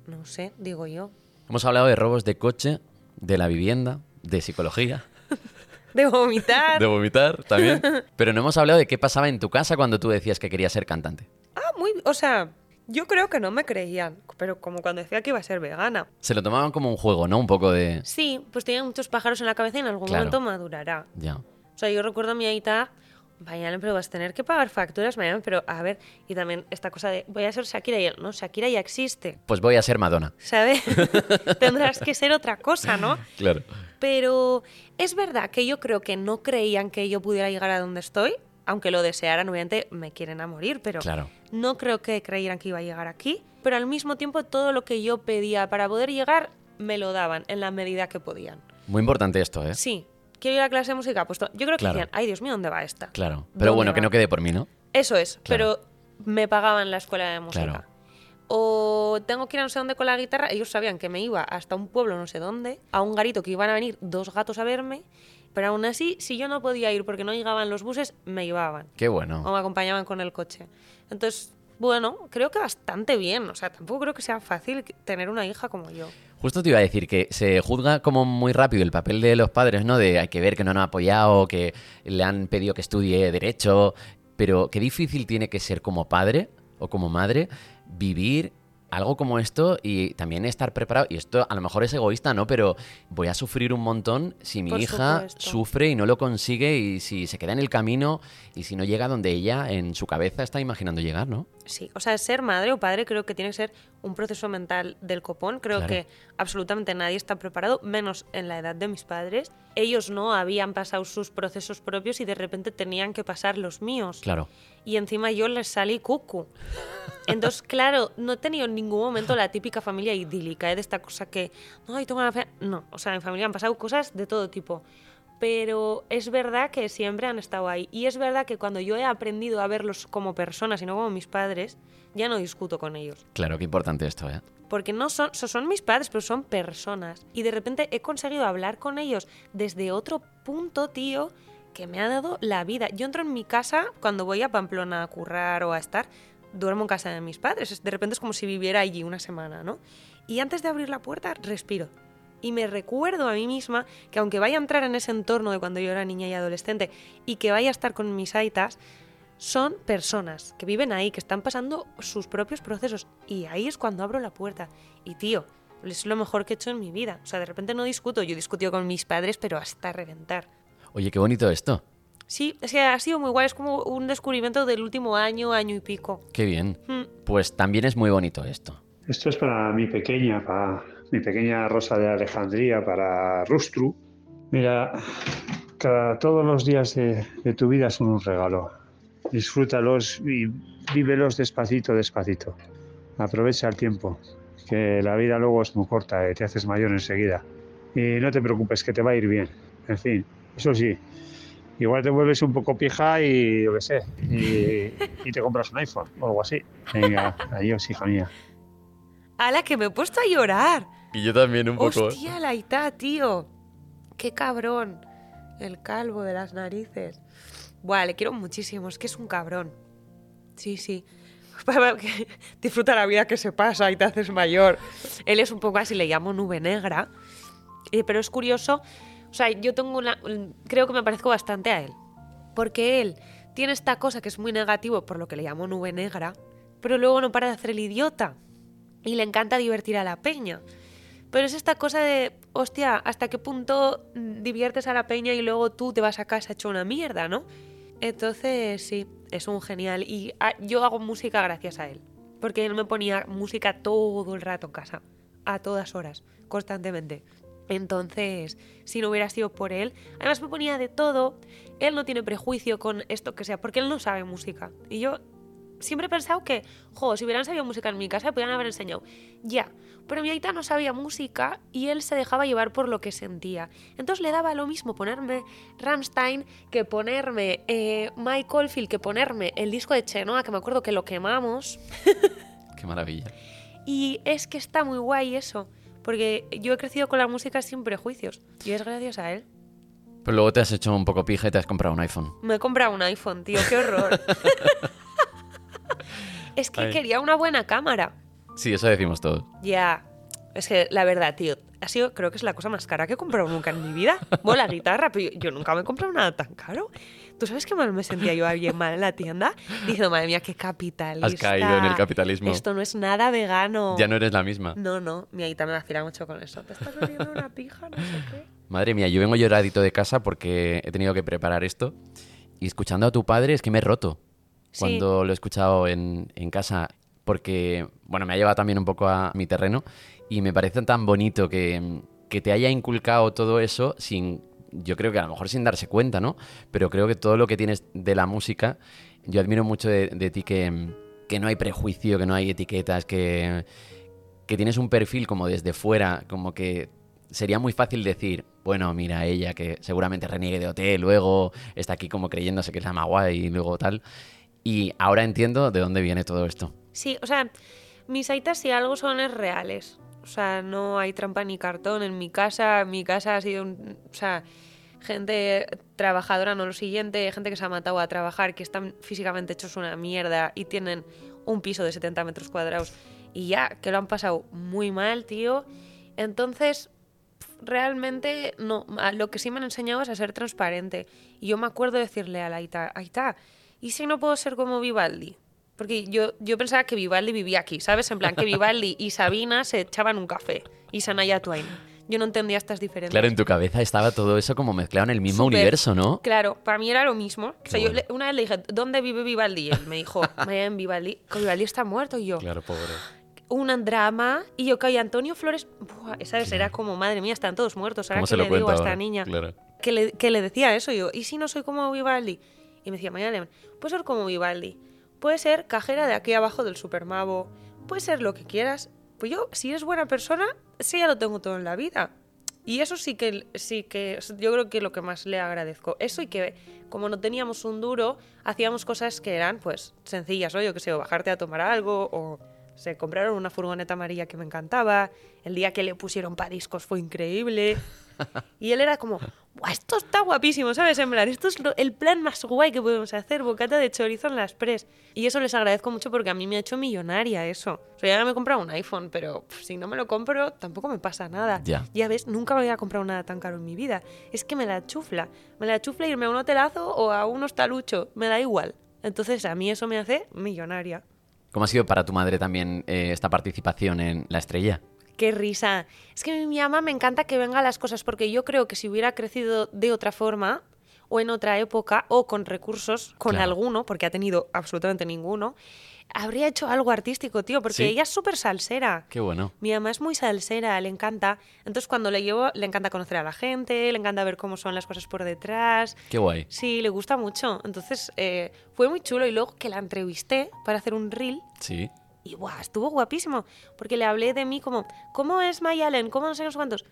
No sé, digo yo. Hemos hablado de robos de coche, de la vivienda, de psicología, De vomitar. de vomitar también. Pero no hemos hablado de qué pasaba en tu casa cuando tú decías que querías ser cantante. Ah, muy. O sea, yo creo que no me creían, pero como cuando decía que iba a ser vegana. Se lo tomaban como un juego, ¿no? Un poco de... Sí, pues tenía muchos pájaros en la cabeza y en algún Claro. momento madurará. Ya. O sea, yo recuerdo a mi aita, Mañana, pero vas a tener que pagar facturas, mañana, pero a ver, y también esta cosa de voy a ser Shakira y él, no, Shakira ya existe, Pues voy a ser Madonna. ¿sabes? Tendrás que ser otra cosa, ¿no? Claro. Pero es verdad que yo creo que no creían que yo pudiera llegar a donde estoy, aunque lo desearan, obviamente me quieren a morir, pero Claro. no creo que creyeran que iba a llegar aquí. Pero al mismo tiempo todo lo que yo pedía para poder llegar me lo daban en la medida que podían. Muy importante esto, ¿eh? Sí, quiero ir a clase de música, pues yo creo que Claro. decían, ay Dios mío, ¿dónde va esta? Claro. Pero ¿Dónde bueno, que no quede por mí, ¿no? Eso es, Claro. pero me pagaban la escuela de música. Claro. O tengo que ir a no sé dónde con la guitarra. Ellos sabían que me iba hasta un pueblo no sé dónde, a un garito que iban a venir dos gatos a verme. Pero aún así, si yo no podía ir porque no llegaban los buses, me llevaban. Qué O bueno. me acompañaban con el coche. Entonces, bueno, creo que bastante bien. O sea, tampoco creo que sea fácil tener una hija como yo. Justo te iba a decir que se juzga como muy rápido el papel de los padres, ¿no? De hay que ver que no nos ha apoyado, que le han pedido que estudie derecho, pero qué difícil tiene que ser como padre o como madre vivir algo como esto y también estar preparado. Y esto a lo mejor es egoísta, ¿no? Pero voy a sufrir un montón si mi Por hija supuesto. sufre y no lo consigue y si se queda en el camino y si no llega donde ella en su cabeza está imaginando llegar, ¿no? Sí, o sea, ser madre o padre creo que tiene que ser un proceso mental del copón. Creo Claro. que absolutamente nadie está preparado, menos en la edad de mis padres. Ellos no habían pasado sus procesos propios y de repente tenían que pasar los míos. Claro. Y encima yo les salí cucu. Entonces, claro, no he tenido en ningún momento la típica familia idílica, ¿eh? de esta cosa que, no, tengo una fe-". No, o sea, en mi familia han pasado cosas de todo tipo. Pero es verdad que siempre han estado ahí. Y es verdad que cuando yo he aprendido a verlos como personas y no como mis padres, ya no discuto con ellos. Claro, qué importante esto, ¿eh? Porque no son, so- son mis padres, pero son personas. Y de repente he conseguido hablar con ellos desde otro punto, tío, que me ha dado la vida. Yo entro en mi casa cuando voy a Pamplona a currar o a estar, duermo en casa de mis padres. Es- De repente es como si viviera allí una semana, ¿no? Y antes de abrir la puerta, respiro. Y me recuerdo a mí misma que aunque vaya a entrar en ese entorno de cuando yo era niña y adolescente y que vaya a estar con mis aitas, son personas que viven ahí, que están pasando sus propios procesos. Y ahí es cuando abro la puerta. Y tío, es lo mejor que he hecho en mi vida. O sea, de repente no discuto. Yo discutido con mis padres, pero hasta reventar. Oye, qué bonito esto. Sí, es que ha sido muy guay. Es como un descubrimiento del último año, año y pico. Qué bien. Mm. Pues también es muy bonito esto. Esto es para mi pequeña, para mi pequeña Rosa de Alejandría, para Rustru. Mira, cada, todos los días de, de tu vida son un regalo. Disfrútalos y vívelos despacito, despacito. Aprovecha el tiempo, que la vida luego es muy corta, eh, te haces mayor enseguida. Y no te preocupes, que te va a ir bien. En fin, eso sí, igual te vuelves un poco pija y yo qué sé, y, y te compras un iPhone o algo así. Venga, adiós, hija mía. ¡Hala, que me he puesto a llorar! Y yo también un ¡Hostia, la Ita, tío! ¡Qué cabrón! El calvo de las narices. Buah, le quiero muchísimo, es que es un cabrón. Sí, sí. Disfruta la vida que se pasa y te haces mayor. Él es un poco así, le llamo nube negra. Eh, pero es curioso O sea, yo tengo una. Creo que me parezco bastante a él. Porque él tiene esta cosa que es muy negativo, por lo que le llamo nube negra, pero luego no para de hacer el idiota. Y le encanta divertir a la peña. Pero es esta cosa de, hostia, ¿hasta qué punto diviertes a la peña y luego tú te vas a casa hecho una mierda, ¿no? Entonces, sí, es un genial. Y ah, yo hago música gracias a él. Porque él me ponía música todo el rato en casa. A todas horas, constantemente. Entonces, si no hubiera sido por él, además me ponía de todo. Él no tiene prejuicio con esto que sea, porque él no sabe música. Y yo siempre he pensado que, jo, si hubieran sabido música en mi casa, me podrían haber enseñado. Ya, pero mi aita no sabía música y él se dejaba llevar por lo que sentía. Entonces le daba lo mismo ponerme Rammstein que ponerme eh, Mike Oldfield, que ponerme el disco de Chenoa, que me acuerdo que lo quemamos. Qué maravilla. Y es que está muy guay eso, porque yo he crecido con la música sin prejuicios y es gracias a él. Pero luego te has hecho un poco pija y te has comprado un iPhone. Me he comprado un iPhone, tío, qué horror. es que Ay. quería una buena cámara. Sí, eso decimos todos. Ya. Es que la verdad, tío, ha sido, creo que es la cosa más cara que he comprado nunca en mi vida. Bueno, la guitarra, pero yo, yo nunca me he comprado nada tan caro. ¿Tú sabes qué mal me sentía yo bien mal en la tienda? Diciendo, madre mía, qué capitalista. Has caído en el capitalismo. Esto no es nada vegano. Ya no eres la misma. No, no, mi aita me vacila mucho con eso. Te estás bebiendo una pija, no sé qué. Madre mía, yo vengo lloradito de casa porque he tenido que preparar esto. Y escuchando a tu padre es que me he roto. Sí. Cuando lo he escuchado en, en casa. Porque, bueno, me ha llevado también un poco a mi terreno. Y me parece tan bonito que, que te haya inculcado todo eso sin. Yo creo que a lo mejor sin darse cuenta, ¿no? Pero creo que todo lo que tienes de la música. Yo admiro mucho de, ti que, que no hay prejuicio, que no hay etiquetas, que, que tienes un perfil como desde fuera, como que sería muy fácil decir, bueno, mira, ella que seguramente reniegue de hotel, luego está aquí como creyéndose que es la más y luego tal. Y ahora entiendo de dónde viene todo esto. Sí, o sea, mis aitas si algo son es reales. O sea, no hay trampa ni cartón en mi casa. Mi casa ha sido, o sea, gente trabajadora, no lo siguiente, gente que se ha matado a trabajar, que están físicamente hechos una mierda y tienen un piso de 70 metros cuadrados y ya, que lo han pasado muy mal, tío. Entonces, realmente, no, lo que sí me han enseñado es a ser transparente. Y yo me acuerdo decirle a la Aita, Aita, ¿y si no puedo ser como Vivaldi? Porque yo, yo pensaba que Vivaldi vivía aquí, ¿sabes? En plan, que Vivaldi y Sabina se echaban un café y Sanaya Twain. Yo no entendía estas diferencias. Claro, en tu cabeza estaba todo eso como mezclado en el mismo universo, ¿no? Claro, para mí era lo mismo. O sea, yo bueno. le- una vez le dije, ¿dónde vive Vivaldi? Y él me dijo, "Vaya en Vivaldi. Vivaldi está muerto. Y yo, Claro, pobre. un drama. Y yo, que Antonio Flores, Buah, esa vez era como, madre mía, están todos muertos. Ahora ¿Cómo que se le digo a esta ahora? niña Claro. que, le, que le decía eso. Y yo, ¿y si no soy como Vivaldi? Y me decía, Mayalen, puedes ser como Vivaldi. Puedes ser cajera de aquí abajo del Supermavo. Puedes ser lo que quieras. Pues yo, si eres buena persona, sí ya lo tengo todo en la vida. Y eso sí que, sí que yo creo que lo que más le agradezco. Eso y que como no teníamos un duro, hacíamos cosas que eran pues sencillas, ¿no? Yo que sé, o bajarte a tomar algo, o se compraron una furgoneta amarilla que me encantaba. El día que le pusieron pa' discos fue increíble. Y él era como, "Buah, esto está guapísimo, ¿sabes? En plan, esto es lo- el plan más guay que podemos hacer, bocata de chorizo en las pres. Y eso les agradezco mucho porque a mí me ha hecho millonaria eso. O sea, ya me he comprado un iPhone, pero pff, si no me lo compro, tampoco me pasa nada. Ya. Ya ves, nunca me había comprado nada tan caro en mi vida. Es que me la chufla. Me la chufla irme a un hotelazo o a un hostalucho. Me da igual. Entonces, a mí eso me hace millonaria. ¿Cómo ha sido para tu madre también eh, esta participación en La Estrella? Qué risa. Es que mi mamá me encanta que venga a las cosas porque yo creo que si hubiera crecido de otra forma o en otra época o con recursos, con Claro. alguno, porque ha tenido absolutamente ninguno, habría hecho algo artístico, tío, porque Sí. ella es súper salsera. Qué bueno. Mi mamá es muy salsera, le encanta. Entonces cuando le llevo, le encanta conocer a la gente, le encanta ver cómo son las cosas por detrás. Qué guay. Sí, le gusta mucho. Entonces eh, fue muy chulo y luego que la entrevisté para hacer un reel Sí. y guau, estuvo guapísimo, porque le hablé de mí como, ¿cómo es Mayalen? ¿Cómo no sé qué, no sé cuántos?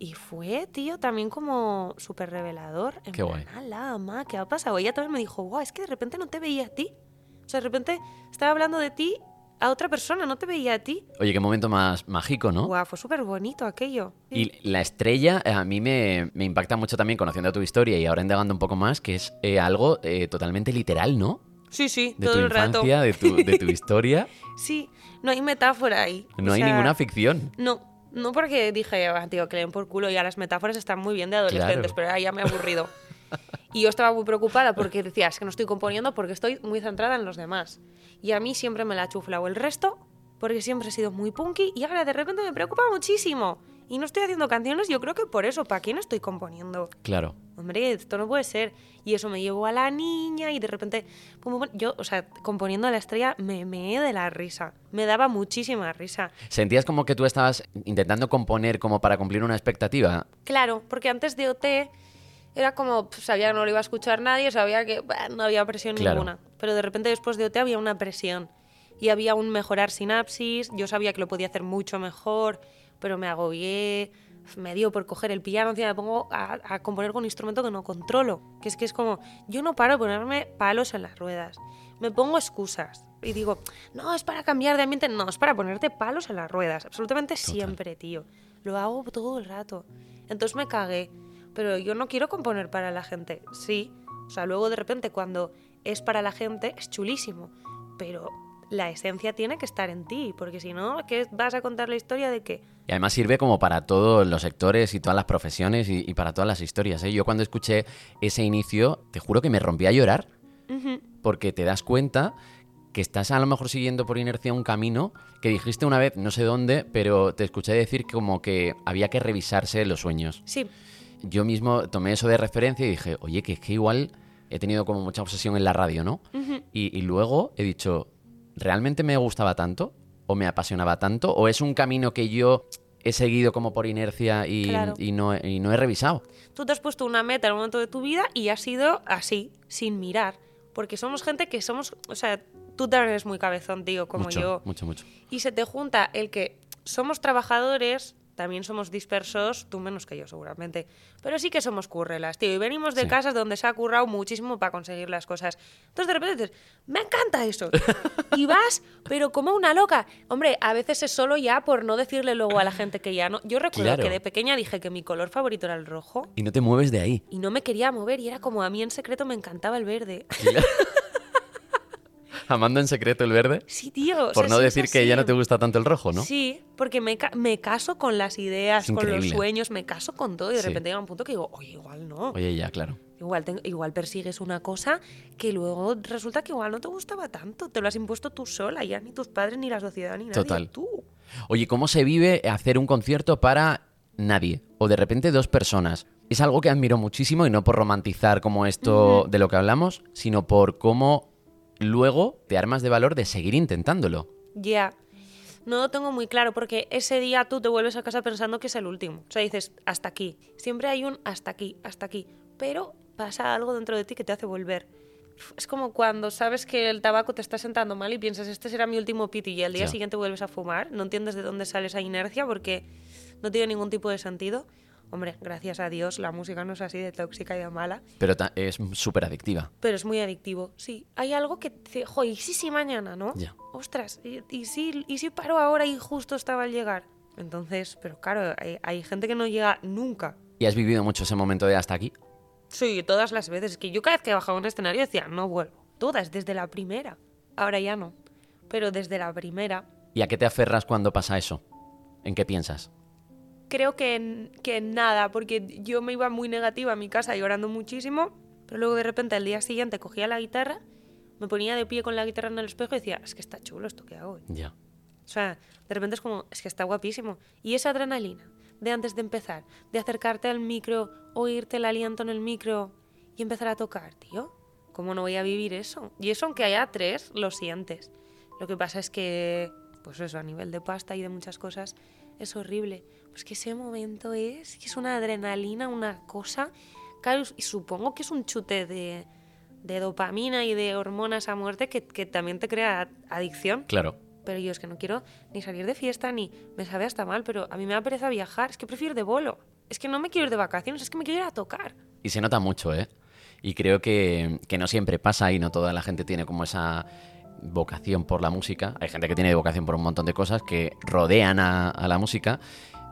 Y fue, tío, también como súper revelador. En Qué plan, guay. "Ala, ma, ¿qué ha pasado? Ella también me dijo, guau, es que de repente no te veía a ti. O sea, de repente estaba hablando de ti a otra persona, no te veía a ti. Oye, qué momento más mágico, ¿no? Guau, fue súper bonito aquello. Y la estrella eh, a mí me, me impacta mucho también conociendo tu historia y ahora indagando un poco más, que es eh, algo eh, totalmente literal, ¿no? Sí, sí, De todo tu el rato. infancia, de tu, de tu historia. Sí, no hay metáfora ahí. No O hay sea, ninguna ficción. No, No porque dije, "Ah, tío, que leen por culo, ya las metáforas están muy bien de adolescentes, Claro. pero ahora ya me he aburrido. Y yo estaba muy preocupada porque decía, es que no estoy componiendo porque estoy muy centrada en los demás. Y a mí siempre me la ha chuflado el resto porque siempre he sido muy punky y ahora de repente me preocupa muchísimo. Y no estoy haciendo canciones, yo creo que por eso, ¿para qué no estoy componiendo? Claro. Hombre, esto no puede ser. Y eso me llevó a la niña y de repente, yo, o sea, componiendo a la estrella me meé de la risa. Me daba muchísima risa. ¿Sentías como que tú estabas intentando componer como para cumplir una expectativa? Claro, porque antes de OT era como, pf, sabía que no lo iba a escuchar nadie, sabía que bah, no había presión Claro. ninguna. Pero de repente después de OT había una presión. Y había un mejorar sinapsis, yo sabía que lo podía hacer mucho mejor, pero me agobié, me dio por coger el piano, encima me pongo a, a componer con un instrumento que no controlo. Que es que es como, yo no paro de ponerme palos en las ruedas. Me pongo excusas. Y digo, no, es para cambiar de ambiente. No, es para ponerte palos en las ruedas. Absolutamente siempre, tío. Lo hago todo el rato. Entonces me cagué. Pero yo no quiero componer para la gente. Sí. O sea, luego de repente cuando es para la gente es chulísimo. Pero la esencia tiene que estar en ti. Porque si no, ¿qué vas a contar la historia de qué? Y además sirve como para todos los sectores y todas las profesiones y, y para todas las historias. ¿eh? Yo cuando escuché ese inicio, te juro que me rompí a llorar porque te das cuenta que estás a lo mejor siguiendo por inercia un camino que dijiste una vez, no sé dónde, pero te escuché decir como que había que revisarse los sueños. Sí. Yo mismo tomé eso de referencia y dije, oye, que es que igual he tenido como mucha obsesión en la radio, ¿no? Y, y luego he dicho, ¿realmente me gustaba tanto? ¿O me apasionaba tanto? ¿O es un camino que yo he seguido como por inercia y, Claro. y no, y no he revisado? Tú te has puesto una meta en un momento de tu vida y ha sido así, sin mirar. Porque somos gente que somos, o sea, tú también eres muy cabezón, tío, como mucho, yo. mucho, mucho. Y se te junta el que somos trabajadores, también somos dispersos, tú menos que yo seguramente, pero sí que somos currelas, tío, y venimos de Sí. casas donde se ha currado muchísimo para conseguir las cosas. Entonces de repente dices, me encanta eso. y vas, pero como una loca. Hombre, a veces es solo ya por no decirle luego a la gente que ya no. Yo recuerdo Claro. que de pequeña dije que mi color favorito era el rojo Y no te mueves de ahí. y no me quería mover y era como a mí en secreto me encantaba el verde. Amando en secreto el verde. Sí, tío. o Por sea, no decir que ya no te gusta tanto el rojo, ¿no? Sí, porque me, ca- me caso con las ideas, con los sueños, me caso con todo y de Sí. repente llega un punto que digo, oye, igual no. Oye, ya, claro. Igual, te- igual persigues una cosa que luego resulta que igual no te gustaba tanto. Te lo has impuesto tú sola, ya ni tus padres, ni la sociedad, ni nadie. Total. Tú. Oye, ¿cómo se vive hacer un concierto para nadie? O de repente dos personas. Es algo que admiro muchísimo y no por romantizar como esto de lo que hablamos, sino por cómo luego te armas de valor de seguir intentándolo. Ya. No lo tengo muy claro porque ese día tú te vuelves a casa pensando que es el último. O sea, dices, hasta aquí. Siempre hay un hasta aquí, hasta aquí. Pero pasa algo dentro de ti que te hace volver. Es como cuando sabes que el tabaco te está sentando mal y piensas, este será mi último piti y al día siguiente vuelves a fumar. No entiendes de dónde sale esa inercia porque no tiene ningún tipo de sentido. Hombre, gracias a Dios la música no es así de tóxica y de mala. Pero es súper adictiva. Pero es muy adictivo, sí. Hay algo que te dice, jo, ¿y si sí mañana, no? Ya. Ostras, ¿y, y si, ¿y si paro ahora y justo estaba al llegar? Entonces, pero claro, hay, hay gente que no llega nunca. ¿Y has vivido mucho ese momento de hasta aquí? Sí, todas las veces. Es que yo cada vez que bajaba un escenario decía, no vuelvo. Todas, desde la primera. Ahora ya no. Pero desde la primera, ¿Y a qué te aferras cuando pasa eso? ¿En qué piensas? Creo que, en- que nada, porque yo me iba muy negativa a mi casa llorando muchísimo, pero luego de repente al día siguiente cogía la guitarra, me ponía de pie con la guitarra en el espejo y decía, es que está chulo esto que hago. Ya. O sea, de repente es como, es que está guapísimo. Y esa adrenalina de antes de empezar, de acercarte al micro, oírte el aliento en el micro y empezar a tocar, tío. ¿Cómo no voy a vivir eso? Y eso aunque haya tres, lo sientes. Lo que pasa es que, pues eso, a nivel de pasta y de muchas cosas, es horrible. Pues que ese momento es, que es una adrenalina, una cosa. Claro, y supongo que es un chute de, de dopamina y de hormonas a muerte que, que también te crea adicción. Claro. Pero yo es que no quiero ni salir de fiesta ni me sabe hasta mal, pero a mí me da pereza viajar, es que prefiero ir de bolo. Es que no me quiero ir de vacaciones, es que me quiero ir a tocar. Y se nota mucho, ¿eh? Y creo que, que no siempre pasa y no toda la gente tiene como esa vocación por la música. Hay gente que tiene vocación por un montón de cosas que rodean a, a la música,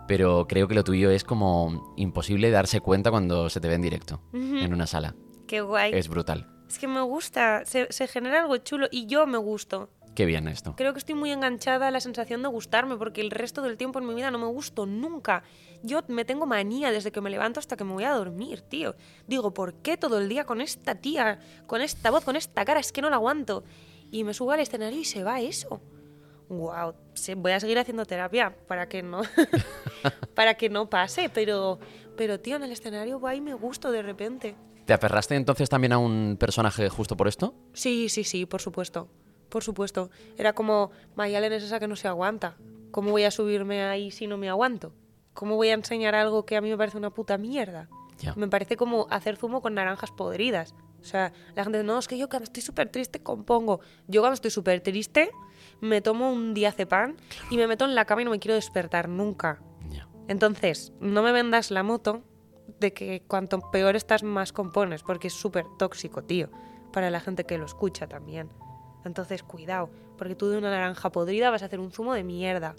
pero creo que lo tuyo es como imposible darse cuenta cuando se te ve en directo, en una sala. Qué guay. Es brutal. Es que me gusta, se, se genera algo chulo y yo me gusto. Qué bien esto. Creo que estoy muy enganchada a la sensación de gustarme, porque el resto del tiempo en mi vida no me gusto nunca. Yo me tengo manía desde que me levanto hasta que me voy a dormir, tío. Digo, ¿por qué todo el día con esta tía, con esta voz, con esta cara? Es que no la aguanto. Y me subo al escenario y se va eso. Wow, voy a seguir haciendo terapia para que no, para que no pase, pero, pero tío, en el escenario va y me gusto de repente. ¿Te aferraste entonces también a un personaje justo por esto? Sí, sí, sí, por supuesto. Por supuesto. Era como, Mayalen es esa que no se aguanta. ¿Cómo voy a subirme ahí si no me aguanto? ¿Cómo voy a enseñar algo que a mí me parece una puta mierda? Me parece como hacer zumo con naranjas podridas. O sea, la gente dice, no, es que yo cuando estoy súper triste compongo. Yo cuando estoy súper triste me tomo un diazepam y me meto en la cama y no me quiero despertar nunca. Entonces, no me vendas la moto de que cuanto peor estás más compones, porque es súper tóxico, tío, para la gente que lo escucha también. Entonces, cuidado, porque tú de una naranja podrida vas a hacer un zumo de mierda.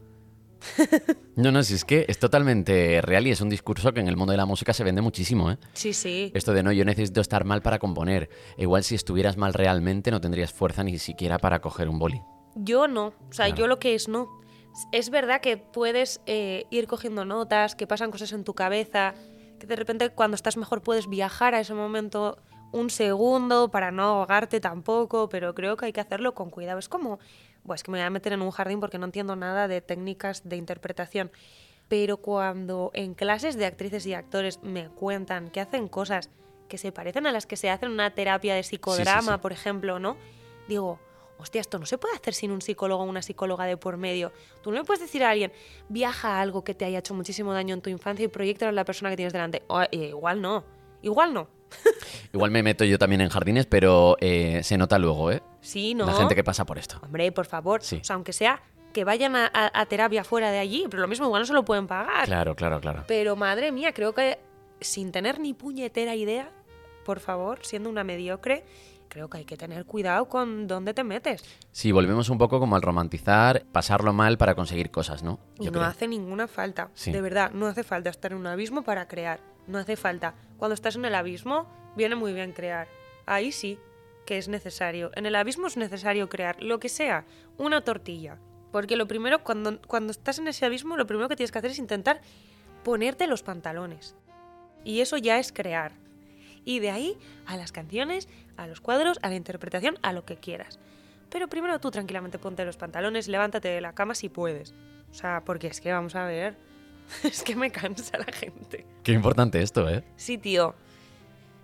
No, no, si es que es totalmente real y es un discurso que en el mundo de la música se vende muchísimo, ¿eh? Sí, sí. Esto de no, yo necesito estar mal para componer. Igual si estuvieras mal realmente no tendrías fuerza ni siquiera para coger un boli. Yo no, o sea, yo lo que es no. Es verdad que puedes eh, ir cogiendo notas, que pasan cosas en tu cabeza, que de repente cuando estás mejor puedes viajar a ese momento un segundo para no ahogarte tampoco, pero creo que hay que hacerlo con cuidado. Es como, pues que me voy a meter en un jardín porque no entiendo nada de técnicas de interpretación. Pero cuando en clases de actrices y actores me cuentan que hacen cosas que se parecen a las que se hacen en una terapia de psicodrama, por ejemplo, ¿no? Digo, hostia, esto no se puede hacer sin un psicólogo o una psicóloga de por medio. Tú no le puedes decir a alguien, viaja a algo que te haya hecho muchísimo daño en tu infancia y proyecta a la persona que tienes delante. Eh, igual no, igual no. Igual me meto yo también en jardines, pero eh, se nota luego, ¿eh? Sí, ¿no? La gente que pasa por esto. Hombre, por favor. O sea, aunque sea que vayan a, terapia fuera de allí, pero lo mismo igual no se lo pueden pagar. Claro, claro, claro. Pero madre mía, creo que sin tener ni puñetera idea, por favor, siendo una mediocre, creo que hay que tener cuidado con dónde te metes. Sí, volvemos un poco como al romantizar, pasarlo mal para conseguir cosas, ¿no? y no hace ninguna falta. De verdad, no hace falta estar en un abismo para crear. No hace falta. Cuando estás en el abismo, viene muy bien crear. Ahí sí que es necesario. En el abismo es necesario crear lo que sea, una tortilla. Porque lo primero, cuando, cuando estás en ese abismo, lo primero que tienes que hacer es intentar ponerte los pantalones. Y eso ya es crear. Y de ahí a las canciones, a los cuadros, a la interpretación, a lo que quieras. Pero primero tú tranquilamente ponte los pantalones, levántate de la cama si puedes. O sea, porque es que vamos a ver, es que me cansa la gente. Qué importante esto, ¿eh? Sí, tío.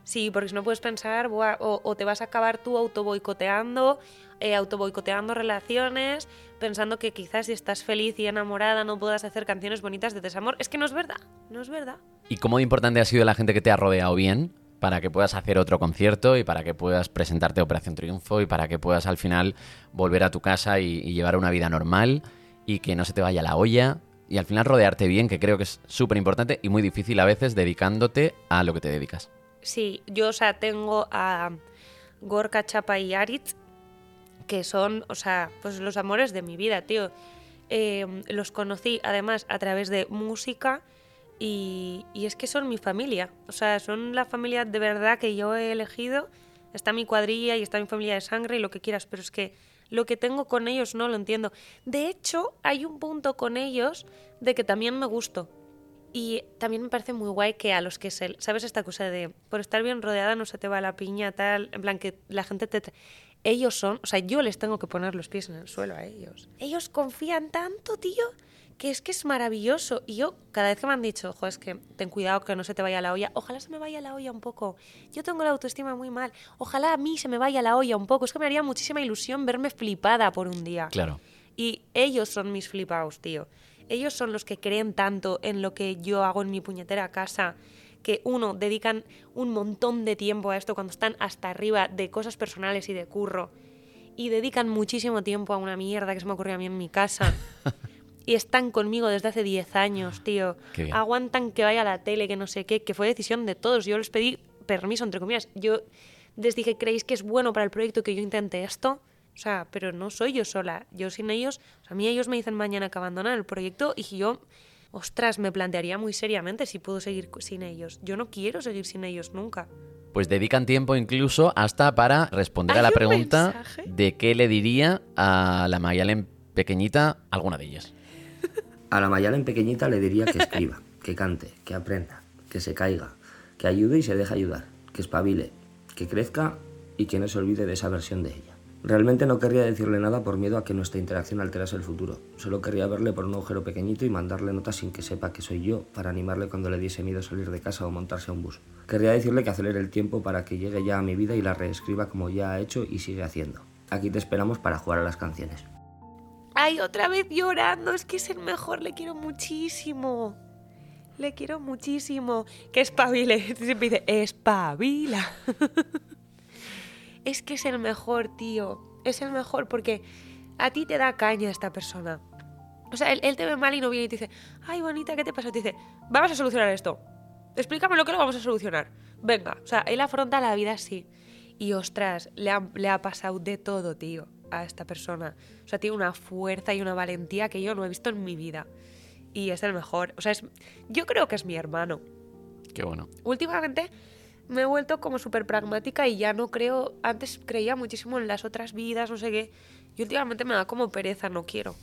Sí, porque si no puedes pensar, o, te vas a acabar tú autoboicoteando, eh, autoboicoteando relaciones, pensando que quizás si estás feliz y enamorada no puedas hacer canciones bonitas de desamor. Es que no es verdad, no es verdad. ¿Y cómo importante ha sido la gente que te ha rodeado bien para que puedas hacer otro concierto y para que puedas presentarte a Operación Triunfo y para que puedas al final volver a tu casa y, llevar una vida normal y que no se te vaya la olla y al final rodearte bien, que creo que es súper importante y muy difícil a veces dedicándote a lo que te dedicas. Sí, yo, o sea, tengo a Gorka, Chapa y Aritz, que son, o sea, pues los amores de mi vida, tío. Em, los conocí además a través de música y, y, es que son mi familia. O sea, son la familia de verdad que yo he elegido. Está mi cuadrilla y está mi familia de sangre y lo que quieras, pero es que lo que tengo con ellos no lo entiendo. De hecho, hay un punto con ellos de que también me gusto. Y también me parece muy guay que a los que se... ¿Sabes esta cosa de por estar bien rodeada no se te va la piña, tal? En plan, que la gente te... Ellos son... O sea, yo les tengo que poner los pies en el suelo a ellos. Ellos confían tanto, tío, que es que es maravilloso. Y yo, cada vez que me han dicho, ojo, es que ten cuidado que no se te vaya la olla, ojalá se me vaya la olla un poco. Yo tengo la autoestima muy mal, ojalá a mí se me vaya la olla un poco. Es que me haría muchísima ilusión verme flipada por un día. Claro. Y ellos son mis flipados, tío. Ellos son los que creen tanto en lo que yo hago en mi puñetera casa que uno dedican un montón de tiempo a esto cuando están hasta arriba de cosas personales y de curro y dedican muchísimo tiempo a una mierda que se me ocurrió a mí en mi casa. y están conmigo desde hace 10 años, tío. Aguantan que vaya a la tele, que no sé qué, que fue decisión de todos. Yo les pedí permiso, entre comillas. Yo les dije, ¿creéis que es bueno para el proyecto que yo intente esto? O sea, pero no soy yo sola. Yo sin ellos, a mí ellos me dicen mañana que abandonan el proyecto y yo ostras, me plantearía muy seriamente si puedo seguir sin ellos. Yo no quiero seguir sin ellos nunca. Pues dedican tiempo incluso hasta para responder a ¿Hay la un pregunta mensaje? de qué le diría a la Mayalen pequeñita alguna de ellas. A la Mayalen pequeñita le diría que escriba, que cante, que aprenda, que se caiga, que ayude y se deje ayudar, que espabile, que crezca y que no se olvide de esa versión de ella. Realmente no querría decirle nada por miedo a que nuestra interacción alterase el futuro. Solo querría verle por un agujero pequeñito y mandarle notas sin que sepa que soy yo, para animarle cuando le diese miedo salir de casa o montarse a un bus. Querría decirle que acelere el tiempo para que llegue ya a mi vida y la reescriba como ya ha hecho y sigue haciendo. Aquí te esperamos para jugar a las canciones. Ay, otra vez llorando. Es que es el mejor. Le quiero muchísimo. Le quiero muchísimo. Que espabile. Siempre dice, espabila. es que es el mejor, tío. Es el mejor porque a ti te da caña esta persona. O sea, él, te ve mal y no viene y te dice, ay, bonita, ¿qué te pasa? Te dice, vamos a solucionar esto. Explícame lo que lo vamos a solucionar. Venga, o sea, él afronta la vida así. Y ostras, le ha, le ha pasado de todo, tío, a esta persona. O sea, tiene una fuerza y una valentía que yo no he visto en mi vida. Y es el mejor. O sea, es, yo creo que es mi hermano. Qué bueno. Últimamente me he vuelto como súper pragmática y ya no creo. Antes creía muchísimo en las otras vidas, no sé qué. Y últimamente me da como pereza, no quiero.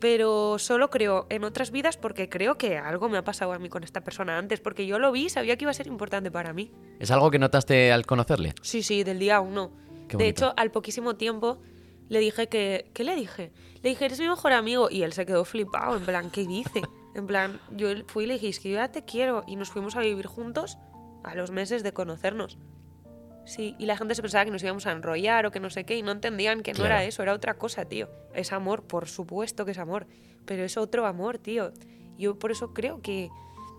Pero solo creo en otras vidas porque creo que algo me ha pasado a mí con esta persona antes. Porque yo lo vi sabía que iba a ser importante para mí. ¿Es algo que notaste al conocerle? Sí, sí, del día uno. Qué de bonito. hecho, al poquísimo tiempo le dije que... ¿Qué le dije? Le dije, eres mi mejor amigo. Y él se quedó flipado, en plan, ¿qué dice? En plan, yo fui y le dije, es que yo ya te quiero. Y nos fuimos a vivir juntos a los meses de conocernos. Sí, y la gente se pensaba que nos íbamos a enrollar o que no sé qué, y no entendían que no era eso, era otra cosa, tío. Es amor, por supuesto que es amor, pero es otro amor, tío. Yo por eso creo que,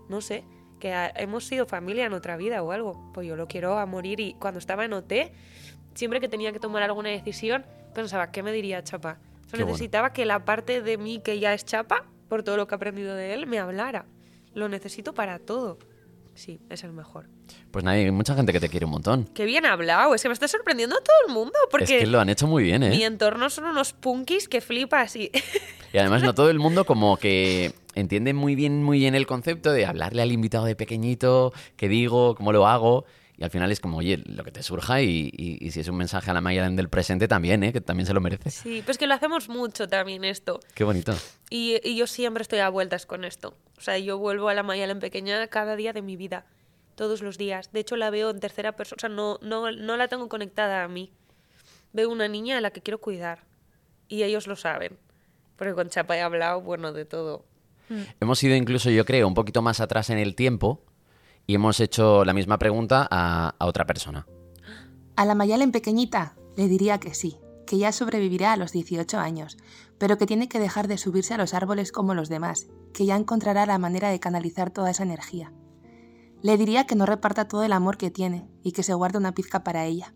no sé, que hemos sido familia en otra vida o algo. Pues yo lo quiero a morir y cuando estaba en OT, siempre que tenía que tomar alguna decisión, pensaba, ¿qué me diría Chapa? O sea, bueno. necesitaba que la parte de mí que ya es Chapa, por todo lo que he aprendido de él, me hablara. Lo necesito para todo. Sí, es el mejor. Pues nada, hay mucha gente que te quiere un montón. Qué bien hablado, es que me está sorprendiendo a todo el mundo, porque Es que lo han hecho muy bien, ¿eh? mi entorno son unos punkis que flipas y... Y además no todo el mundo como que entiende muy bien, muy bien el concepto de hablarle al invitado de pequeñito, qué digo, cómo lo hago. Y al final es como, oye, lo que te surja y, y- y si es un mensaje a la Mayalen del presente también, ¿eh? Que también se lo merece. Sí, pues que lo hacemos mucho también esto. Qué bonito. Y, y yo siempre estoy a vueltas con esto. O sea, yo vuelvo a la Mayalen pequeña cada día de mi vida. Todos los días. De hecho, la veo en tercera persona. O sea, no, no, no la tengo conectada a mí. Veo una niña a la que quiero cuidar. Y ellos lo saben. Porque con Chapa he hablado, bueno, de todo. Hemos ido incluso, yo creo, un poquito más atrás en el tiempo y hemos hecho la misma pregunta a, otra persona. A la Mayalen pequeñita le diría que sí, que ya sobrevivirá a los 18 años, pero que tiene que dejar de subirse a los árboles como los demás, que ya encontrará la manera de canalizar toda esa energía. Le diría que no reparta todo el amor que tiene y que se guarde una pizca para ella.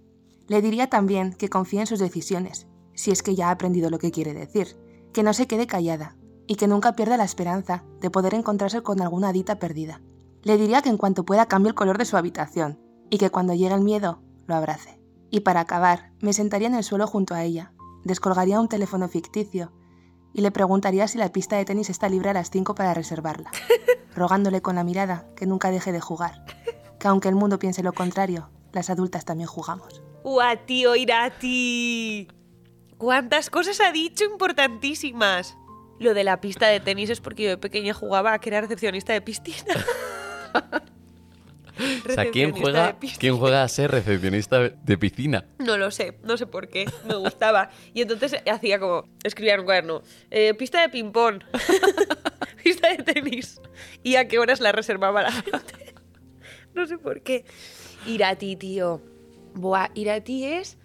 Le diría también que confíe en sus decisiones, si es que ya ha aprendido lo que quiere decir, que no se quede callada y que nunca pierda la esperanza de poder encontrarse con alguna hadita perdida. Le diría que en cuanto pueda cambie el color de su habitación y que cuando llegue el miedo lo abrace. Y para acabar, me sentaría en el suelo junto a ella, descolgaría un teléfono ficticio y le preguntaría si la pista de tenis está libre a las 5 para reservarla, rogándole con la mirada que nunca deje de jugar, que aunque el mundo piense lo contrario, las adultas también jugamos. ¡Ua, tío Irati! ¿Cuántas cosas ha dicho importantísimas? Lo de la pista de tenis es porque yo de pequeña jugaba a que era recepcionista de piscina. O sea, ¿quién juega. ¿quién juega a ser recepcionista de piscina? No lo sé, no sé por qué, me gustaba. Y entonces hacía como, escribía en un cuaderno, eh, pista de ping-pong, pista de tenis. ¿Y a qué horas la reservaba la gente? No sé por qué. Irati, tío. Buah, Irati es,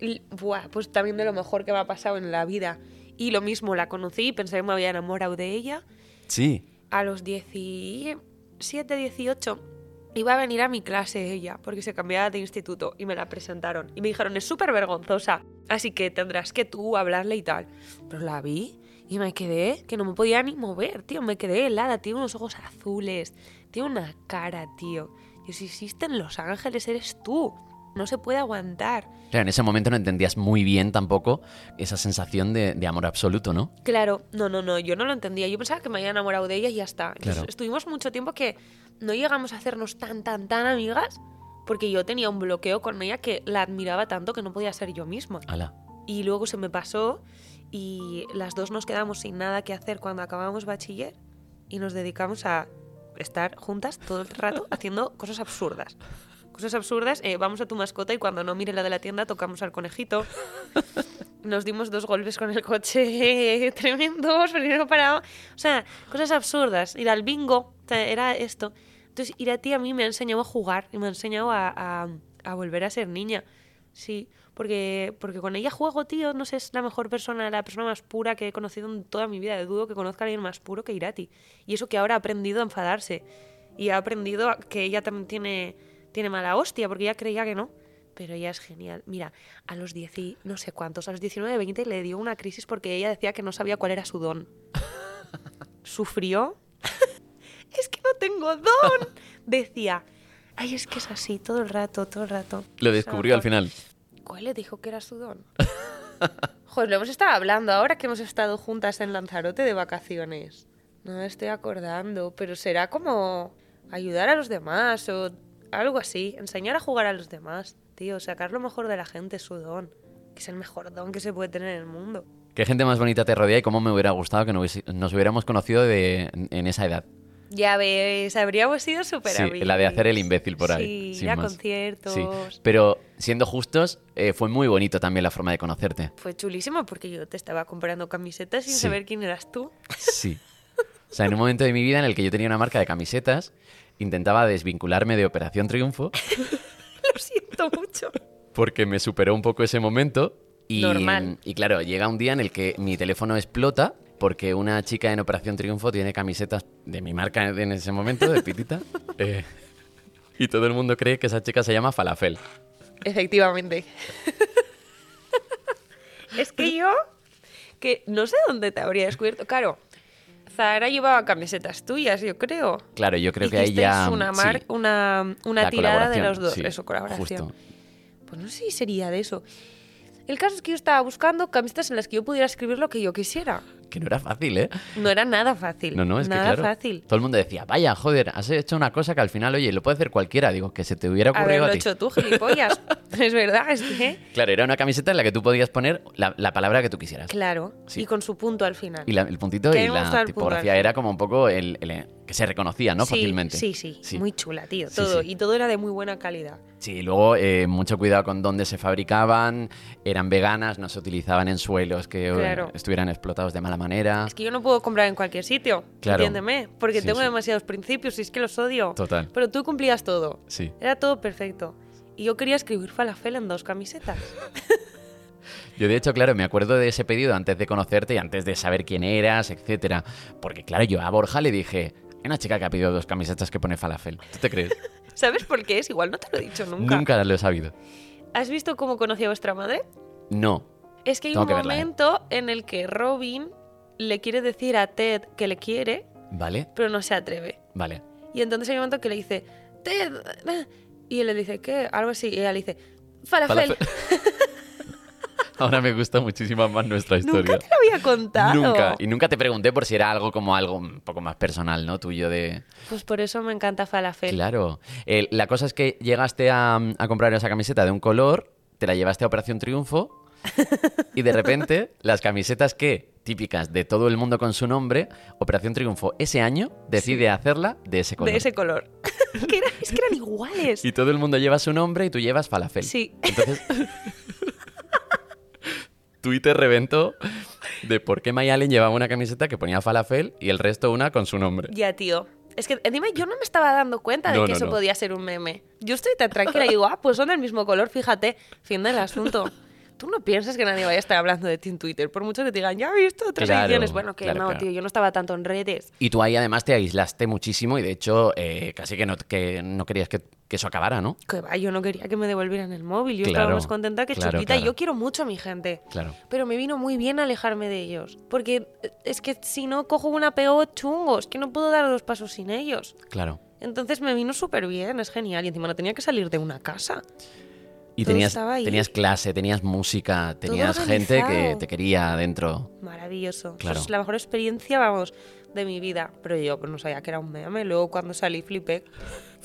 l- buah, pues también de lo mejor que me ha pasado en la vida. Y lo mismo, la conocí y pensé que me había enamorado de ella Sí. a los 17, 18, iba a venir a mi clase ella, porque se cambiaba de instituto y me la presentaron. Y me dijeron, es súper vergonzosa, así que tendrás que tú hablarle y tal. Pero la vi y me quedé, que no me podía ni mover, tío, me quedé helada, tiene unos ojos azules, tiene una cara, tío. Y si existen los ángeles, eres tú. No se puede aguantar. Claro, en ese momento no entendías muy bien tampoco esa sensación de, de amor absoluto, ¿no? Claro, no, no, no, yo no lo entendía. Yo pensaba que me había enamorado de ella y ya está. Claro. estuvimos mucho tiempo que no llegamos a hacernos tan, tan, tan amigas porque yo tenía un bloqueo con ella que la admiraba tanto que no podía ser yo misma. Ala. Y luego se me pasó y las dos nos quedamos sin nada que hacer cuando acabamos bachiller y nos dedicamos a estar juntas todo el rato haciendo cosas absurdas. Cosas absurdas, eh, vamos a tu mascota y cuando no mire la de la tienda tocamos al conejito. Nos dimos dos golpes con el coche tremendos, primero parado. O sea, cosas absurdas. Ir al bingo, o sea, era esto. Entonces, ir a ti a mí me ha enseñado a jugar y me ha enseñado a, a- a volver a ser niña. Sí, porque, porque con ella juego, tío. No sé, es la mejor persona, la persona más pura que he conocido en toda mi vida. Dudo que conozca a alguien más puro que Irati. Y eso que ahora ha aprendido a enfadarse. Y ha aprendido que ella también tiene, tiene mala hostia, porque ella creía que no. Pero ella es genial. Mira, a los 10 y no sé cuántos, a los 19, 20 le dio una crisis porque ella decía que no sabía cuál era su don. Sufrió. es que no tengo don. Decía, ay, es que es así todo el rato, todo el rato. Lo descubrió al final. ¿Cuál le dijo que era su don? Joder, lo hemos estado hablando ahora que hemos estado juntas en Lanzarote de vacaciones. No me estoy acordando, pero será como ayudar a los demás o algo así. Enseñar a jugar a los demás, tío. Sacar lo mejor de la gente su don. Que es el mejor don que se puede tener en el mundo. Qué gente más bonita te rodea y cómo me hubiera gustado que nos, hubiéramos conocido de, en esa edad. Ya ves, habríamos sido súper Sí, la de hacer el imbécil por ahí, Sí, ir a más. conciertos. Sí. Pero siendo justos, eh, fue muy bonito también la forma de conocerte. Fue chulísimo porque yo te estaba comprando camisetas sin Sí. saber quién eras tú. Sí. O sea, en un momento de mi vida en el que yo tenía una marca de camisetas, intentaba desvincularme de Operación Triunfo Lo siento mucho. porque me superó un poco ese momento. Y, Normal. Y claro, llega un día en el que mi teléfono explota porque una chica en Operación Triunfo tiene camisetas de mi marca en ese momento, de Pitita. eh, y todo el mundo cree que esa chica se llama Falafel. Efectivamente. es que yo, que no sé dónde te habría descubierto. Claro, Zara llevaba camisetas tuyas, yo creo. Claro, yo creo que ahí ya... una, mar- sí, una, tirada de los dos. sí, eso, colaboración. Justo. Pues no sé si sería de eso. El caso es que yo estaba buscando camisetas en las que yo pudiera escribir lo que yo quisiera. Que no era fácil, ¿eh? No era nada fácil. No, no, es nada que claro. fácil. Todo el mundo decía, vaya, joder, has hecho una cosa que al final, oye, lo puede hacer cualquiera. Digo, que se te hubiera ocurrido Haberlo a ti. hecho tú, gilipollas. es verdad, es que... Claro, era una camiseta en la que tú podías poner la, la palabra que tú quisieras. Claro, Sí. y con su punto al final. Y la- el puntito y la tipografía era como un poco el, el- que se reconocía, ¿no? Sí, Fácilmente. Sí, sí, Sí. muy chula, tío. Todo. sí. Y todo era de muy buena calidad. Sí, luego eh, mucho cuidado con dónde se fabricaban, eran veganas, no se utilizaban en suelos que eh, estuvieran explotados de mala manera. Es que yo no puedo comprar en cualquier sitio. Claro. Entiéndeme. Porque Sí, tengo sí. demasiados principios y es que los odio. Total. Pero tú cumplías todo. Sí. Era todo perfecto. Y yo quería escribir falafel en dos camisetas. Yo, de hecho, claro, me acuerdo de ese pedido antes de conocerte y antes de saber quién eras, etcétera. Porque, claro, yo a Borja le dije, hay una chica que ha pedido dos camisetas que pone falafel. ¿Tú te crees? ¿Sabes por qué es? Igual no te lo he dicho nunca. Nunca lo he sabido. ¿Has visto cómo conocí a vuestra madre? No. Es que hay Tengo un que verla, ¿eh? momento en el que Robin le quiere decir a Ted que le quiere, ¿Vale? pero no se atreve. Vale. Y entonces hay un momento que le dice, Ted. eh", Y él le dice, ¿qué? Algo así. Y ella le dice, falafel. Falafel. Ahora me gusta muchísimo más nuestra historia. Nunca te lo había contado. Nunca. Y nunca te pregunté por si era algo como algo un poco más personal, ¿no? Tuyo de... Pues por eso me encanta falafel. Claro. Eh, la cosa es que llegaste a, a comprar esa camiseta de un color, te la llevaste a Operación Triunfo y de repente las camisetas que, típicas de todo el mundo con su nombre, Operación Triunfo ese año decide hacerla de ese color. De ese color. Que era- es que eran iguales. Y todo el mundo lleva su nombre y tú llevas falafel. Sí. Entonces, Twitter reventó de por qué Mayalen llevaba una camiseta que ponía falafel y el resto una con su nombre. Ya, tío. Es que encima yo no me estaba dando cuenta de No, que no, eso no. podía ser un meme. Yo estoy tan tranquila y digo, ah, pues son del mismo color, fíjate, fin del asunto. Tú no piensas que nadie vaya a estar hablando de ti en Twitter, por mucho que te digan, ya he visto otras Claro, ediciones. Bueno, que claro, no, claro. tío, yo no estaba tanto en redes. Y tú ahí además te aislaste muchísimo y de hecho eh, casi que no, que no querías que, que eso acabara, ¿no? Que va, yo no quería que me devolvieran el móvil. Yo estaba más contenta que claro. Yo quiero mucho a mi gente. Claro. Pero me vino muy bien alejarme de ellos. Porque eh, es que si no cojo una PO chungo, es que no puedo dar dos pasos sin ellos. Claro. Entonces me vino súper bien, es genial. Y encima no tenía que salir de una casa. Y Todo tenías, tenías clase, tenías música, tenías gente que te quería adentro. Maravilloso. Claro. Eso es la mejor experiencia, vamos, de mi vida. Pero yo pues, no sabía que era un meme. Luego cuando salí flipé.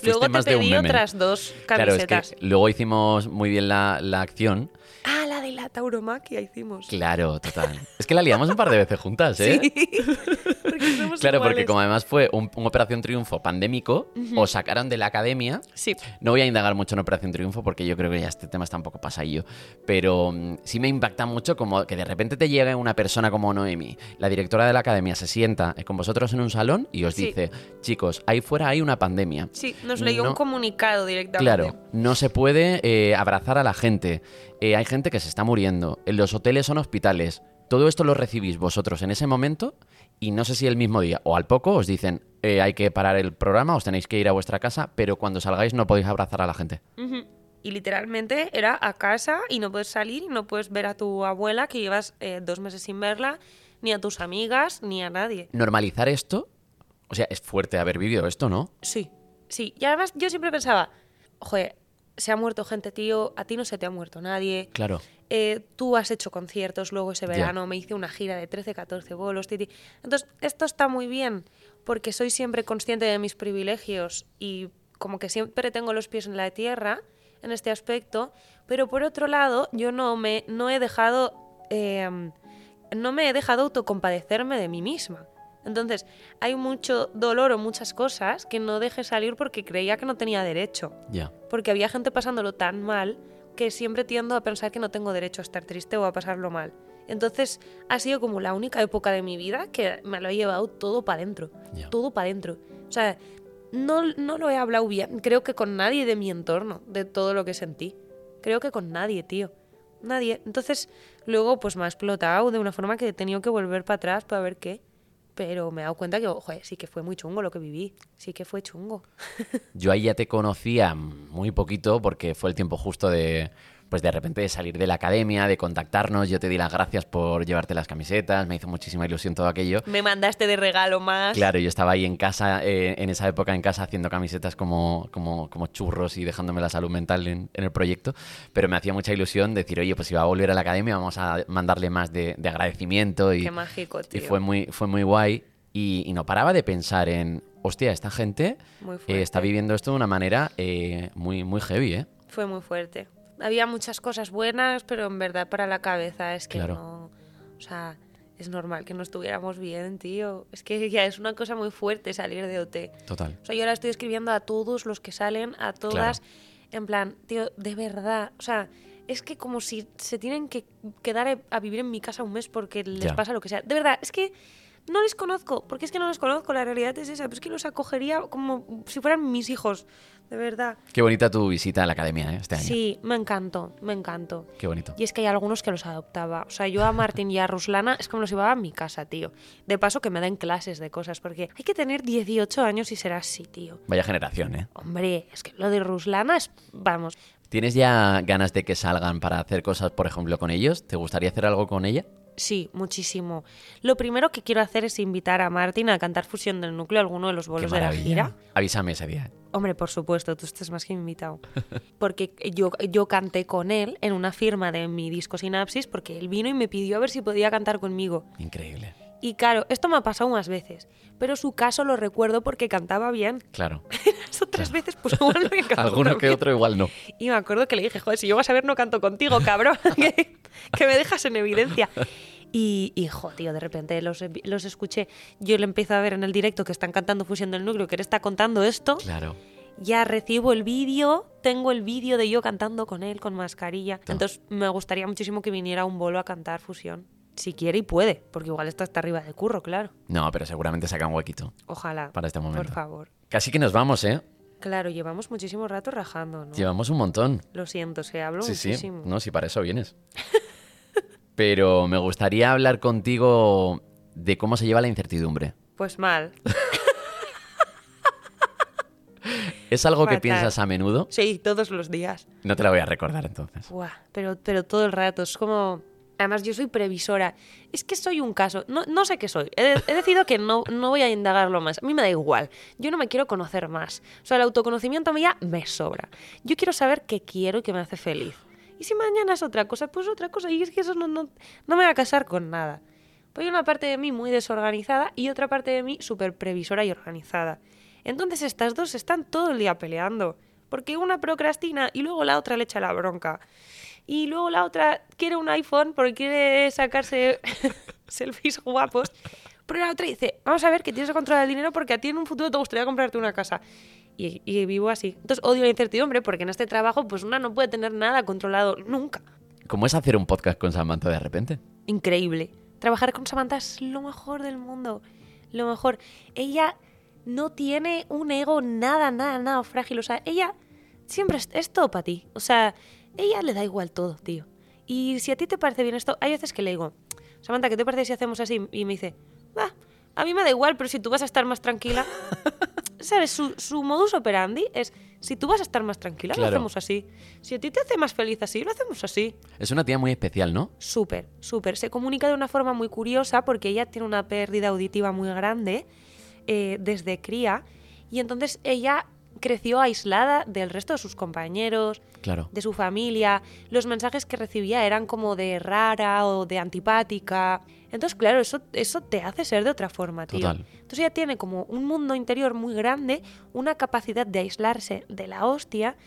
Luego te pedí otras dos Claro, es camisetas. que luego hicimos muy bien la, la acción. Ah, la la tauromaquia hicimos. Claro, total. Es que la liamos un par de veces juntas, ¿eh? Sí. porque somos Claro, porque como además fue un, un Operación Triunfo pandémico, os sacaron de la academia. Sí. No voy a indagar mucho en Operación Triunfo porque yo creo que ya este tema está un poco pasadillo. Pero mm, sí me impacta mucho como que de repente te llegue una persona como Noemi, la directora de la academia, se sienta con vosotros en un salón y os Sí. dice, chicos, ahí fuera hay una pandemia. Sí, nos leyó No- un comunicado directamente. Claro, no se puede eh, abrazar a la gente. Eh, hay gente que se está muriendo. En los hoteles son hospitales. Todo esto lo recibís vosotros en ese momento y no sé si el mismo día o al poco os dicen eh, hay que parar el programa, os tenéis que ir a vuestra casa, pero cuando salgáis no podéis abrazar a la gente. Y literalmente era a casa y no puedes salir y no puedes ver a tu abuela que llevas eh, dos meses sin verla, ni a tus amigas, ni a nadie. Normalizar esto, o sea, es fuerte haber vivido esto, ¿no? Sí, sí. Y además yo siempre pensaba, joder, se ha muerto gente, tío, a ti no se te ha muerto nadie. Claro. Eh, tú has hecho conciertos luego ese verano, me hice una gira de 13, 14 bolos, titi. Entonces, esto está muy bien porque soy siempre consciente de mis privilegios y como que siempre tengo los pies en la tierra en este aspecto, pero por otro lado, yo no me no he dejado eh, no me he dejado autocompadecerme de mí misma. Entonces, hay mucho dolor o muchas cosas que no dejé salir porque creía que no tenía derecho Ya. porque había gente pasándolo tan mal que siempre tiendo a pensar que no tengo derecho a estar triste o a pasarlo mal. Entonces ha sido como la única época de mi vida que me lo he llevado todo para adentro. Todo para adentro. O sea, no, no lo he hablado bien, creo que con nadie de mi entorno, de todo lo que sentí. Creo que con nadie, tío. Nadie. Entonces, luego pues me ha explotado de una forma que he tenido que volver para atrás para ver qué. Pero me he dado cuenta que, joder, sí que fue muy chungo lo que viví. Sí que fue chungo. Yo ahí ya te conocía muy poquito porque fue el tiempo justo de, pues de repente de salir de la academia, de contactarnos. Yo te di las gracias por llevarte las camisetas, me hizo muchísima ilusión todo aquello. Me mandaste de regalo más. Claro, yo estaba ahí en casa, eh, en esa época en casa, haciendo camisetas como, como, como churros y dejándome la salud mental en, en el proyecto, pero me hacía mucha ilusión decir, oye, pues si va a volver a la academia, vamos a mandarle más de, de agradecimiento y, Qué mágico, tío. y fue muy, fue muy guay. Y, y no paraba de pensar en, hostia, esta gente eh, está viviendo esto de una manera eh, muy, muy heavy, ¿eh? Fue muy fuerte. Había muchas cosas buenas, pero en verdad para la cabeza es que Claro. no. O sea, es normal que no estuviéramos bien, tío. Es que ya es una cosa muy fuerte salir de OT. Total. O sea, yo ahora estoy escribiendo a todos los que salen, a todas, en plan, tío, de verdad. O sea, es que como si se tienen que quedar a- a vivir en mi casa un mes porque les Ya. pasa lo que sea. De verdad, es que no les conozco, porque es que no los conozco, la realidad es esa, pero es que los acogería como si fueran mis hijos, de verdad. Qué bonita tu visita a la academia, ¿eh? Este año. Sí, me encantó, me encantó. Qué bonito. Y es que hay algunos que los adoptaba. O sea, yo a Martín y a Ruslana es como los llevaba a mi casa, tío. De paso que me den clases de cosas, porque hay que tener 18 años y ser así, tío. Vaya generación, ¿eh? Hombre, es que lo de Ruslana es, vamos, ¿Tienes ya ganas de que salgan para hacer cosas, por ejemplo, con ellos? ¿Te gustaría hacer algo con ella? sí, muchísimo. Lo primero que quiero hacer es invitar a Martín a cantar Fusión del Núcleo alguno de los bolos de la gira. Avísame ese día. Hombre, por supuesto, tú estás más que invitado. Porque yo, yo canté con él en una firma de mi disco Sinapsis porque él vino y me pidió a ver si podía cantar conmigo. Increíble. Y claro, esto me ha pasado más veces, pero su caso lo recuerdo porque cantaba bien. Claro. Las otras veces, pues igual no he cantado Alguno que bien. otro igual no. Y me acuerdo que le dije, joder, si yo vas a ver no canto contigo, cabrón, que, que me dejas en evidencia. Y, y jo, tío, de repente los, los escuché. Yo le empiezo a ver en el directo que están cantando Fusión del Núcleo, que él está contando esto. Claro. Ya recibo el vídeo, tengo el vídeo de yo cantando con él, con mascarilla. Entonces me gustaría muchísimo que viniera un bolo a cantar Fusión. Si quiere y puede, porque igual esto está arriba de curro, claro. No, pero seguramente saca un huequito Ojalá. para este momento. Por favor. Casi que nos vamos, ¿eh? Claro, llevamos muchísimo rato rajando, ¿no? Llevamos un montón. Lo siento, se hablo Sí, sí. muchísimo. No, si para eso vienes. Pero me gustaría hablar contigo de cómo se lleva la incertidumbre. Pues mal. ¿Es algo que piensas a menudo? Sí, todos los días. No te la voy a recordar entonces. Buah, pero, pero todo el rato. Es como. Además, yo soy previsora. Es que soy un caso. No, no sé qué soy. He, he decidido que no, no voy a indagarlo más. A mí me da igual. Yo no me quiero conocer más. O sea, el autoconocimiento a mí ya me sobra. Yo quiero saber qué quiero y qué me hace feliz. Y si mañana es otra cosa, pues otra cosa. Y es que eso no, no, no me va a casar con nada. Pues hay una parte de mí muy desorganizada y otra parte de mí súper previsora y organizada. Entonces estas dos están todo el día peleando. Porque una procrastina y luego la otra le echa la bronca. Y luego la otra quiere un iPhone porque quiere sacarse selfies guapos. Pero la otra dice, vamos a ver que tienes que controlar el dinero porque a ti en un futuro te gustaría comprarte una casa. Y, y vivo así. Entonces odio la incertidumbre porque en este trabajo pues una no puede tener nada controlado nunca. ¿Cómo es hacer un podcast con Samantha de repente? Increíble. Trabajar con Samantha es lo mejor del mundo. Lo mejor. Ella no tiene un ego nada, nada, nada frágil. O sea, ella siempre es, es todo para ti. O sea, ella le da igual todo, tío. Y si a ti te parece bien esto, hay veces que le digo, Samantha, ¿qué te parece si hacemos así? Y me dice, va, a mí me da igual, pero si tú vas a estar más tranquila. ¿Sabes? Su, su modus operandi es, si tú vas a estar más tranquila, Claro. lo hacemos así. Si a ti te hace más feliz así, lo hacemos así. Es una tía muy especial, ¿no? Súper, súper. Se comunica de una forma muy curiosa porque ella tiene una pérdida auditiva muy grande eh, desde cría y entonces ella creció aislada del resto de sus compañeros, Claro. de su familia. Los mensajes que recibía eran como de rara o de antipática. Entonces, claro, eso, eso te hace ser de otra forma, tío. Total. Entonces ella tiene como un mundo interior muy grande, una capacidad de aislarse de la hostia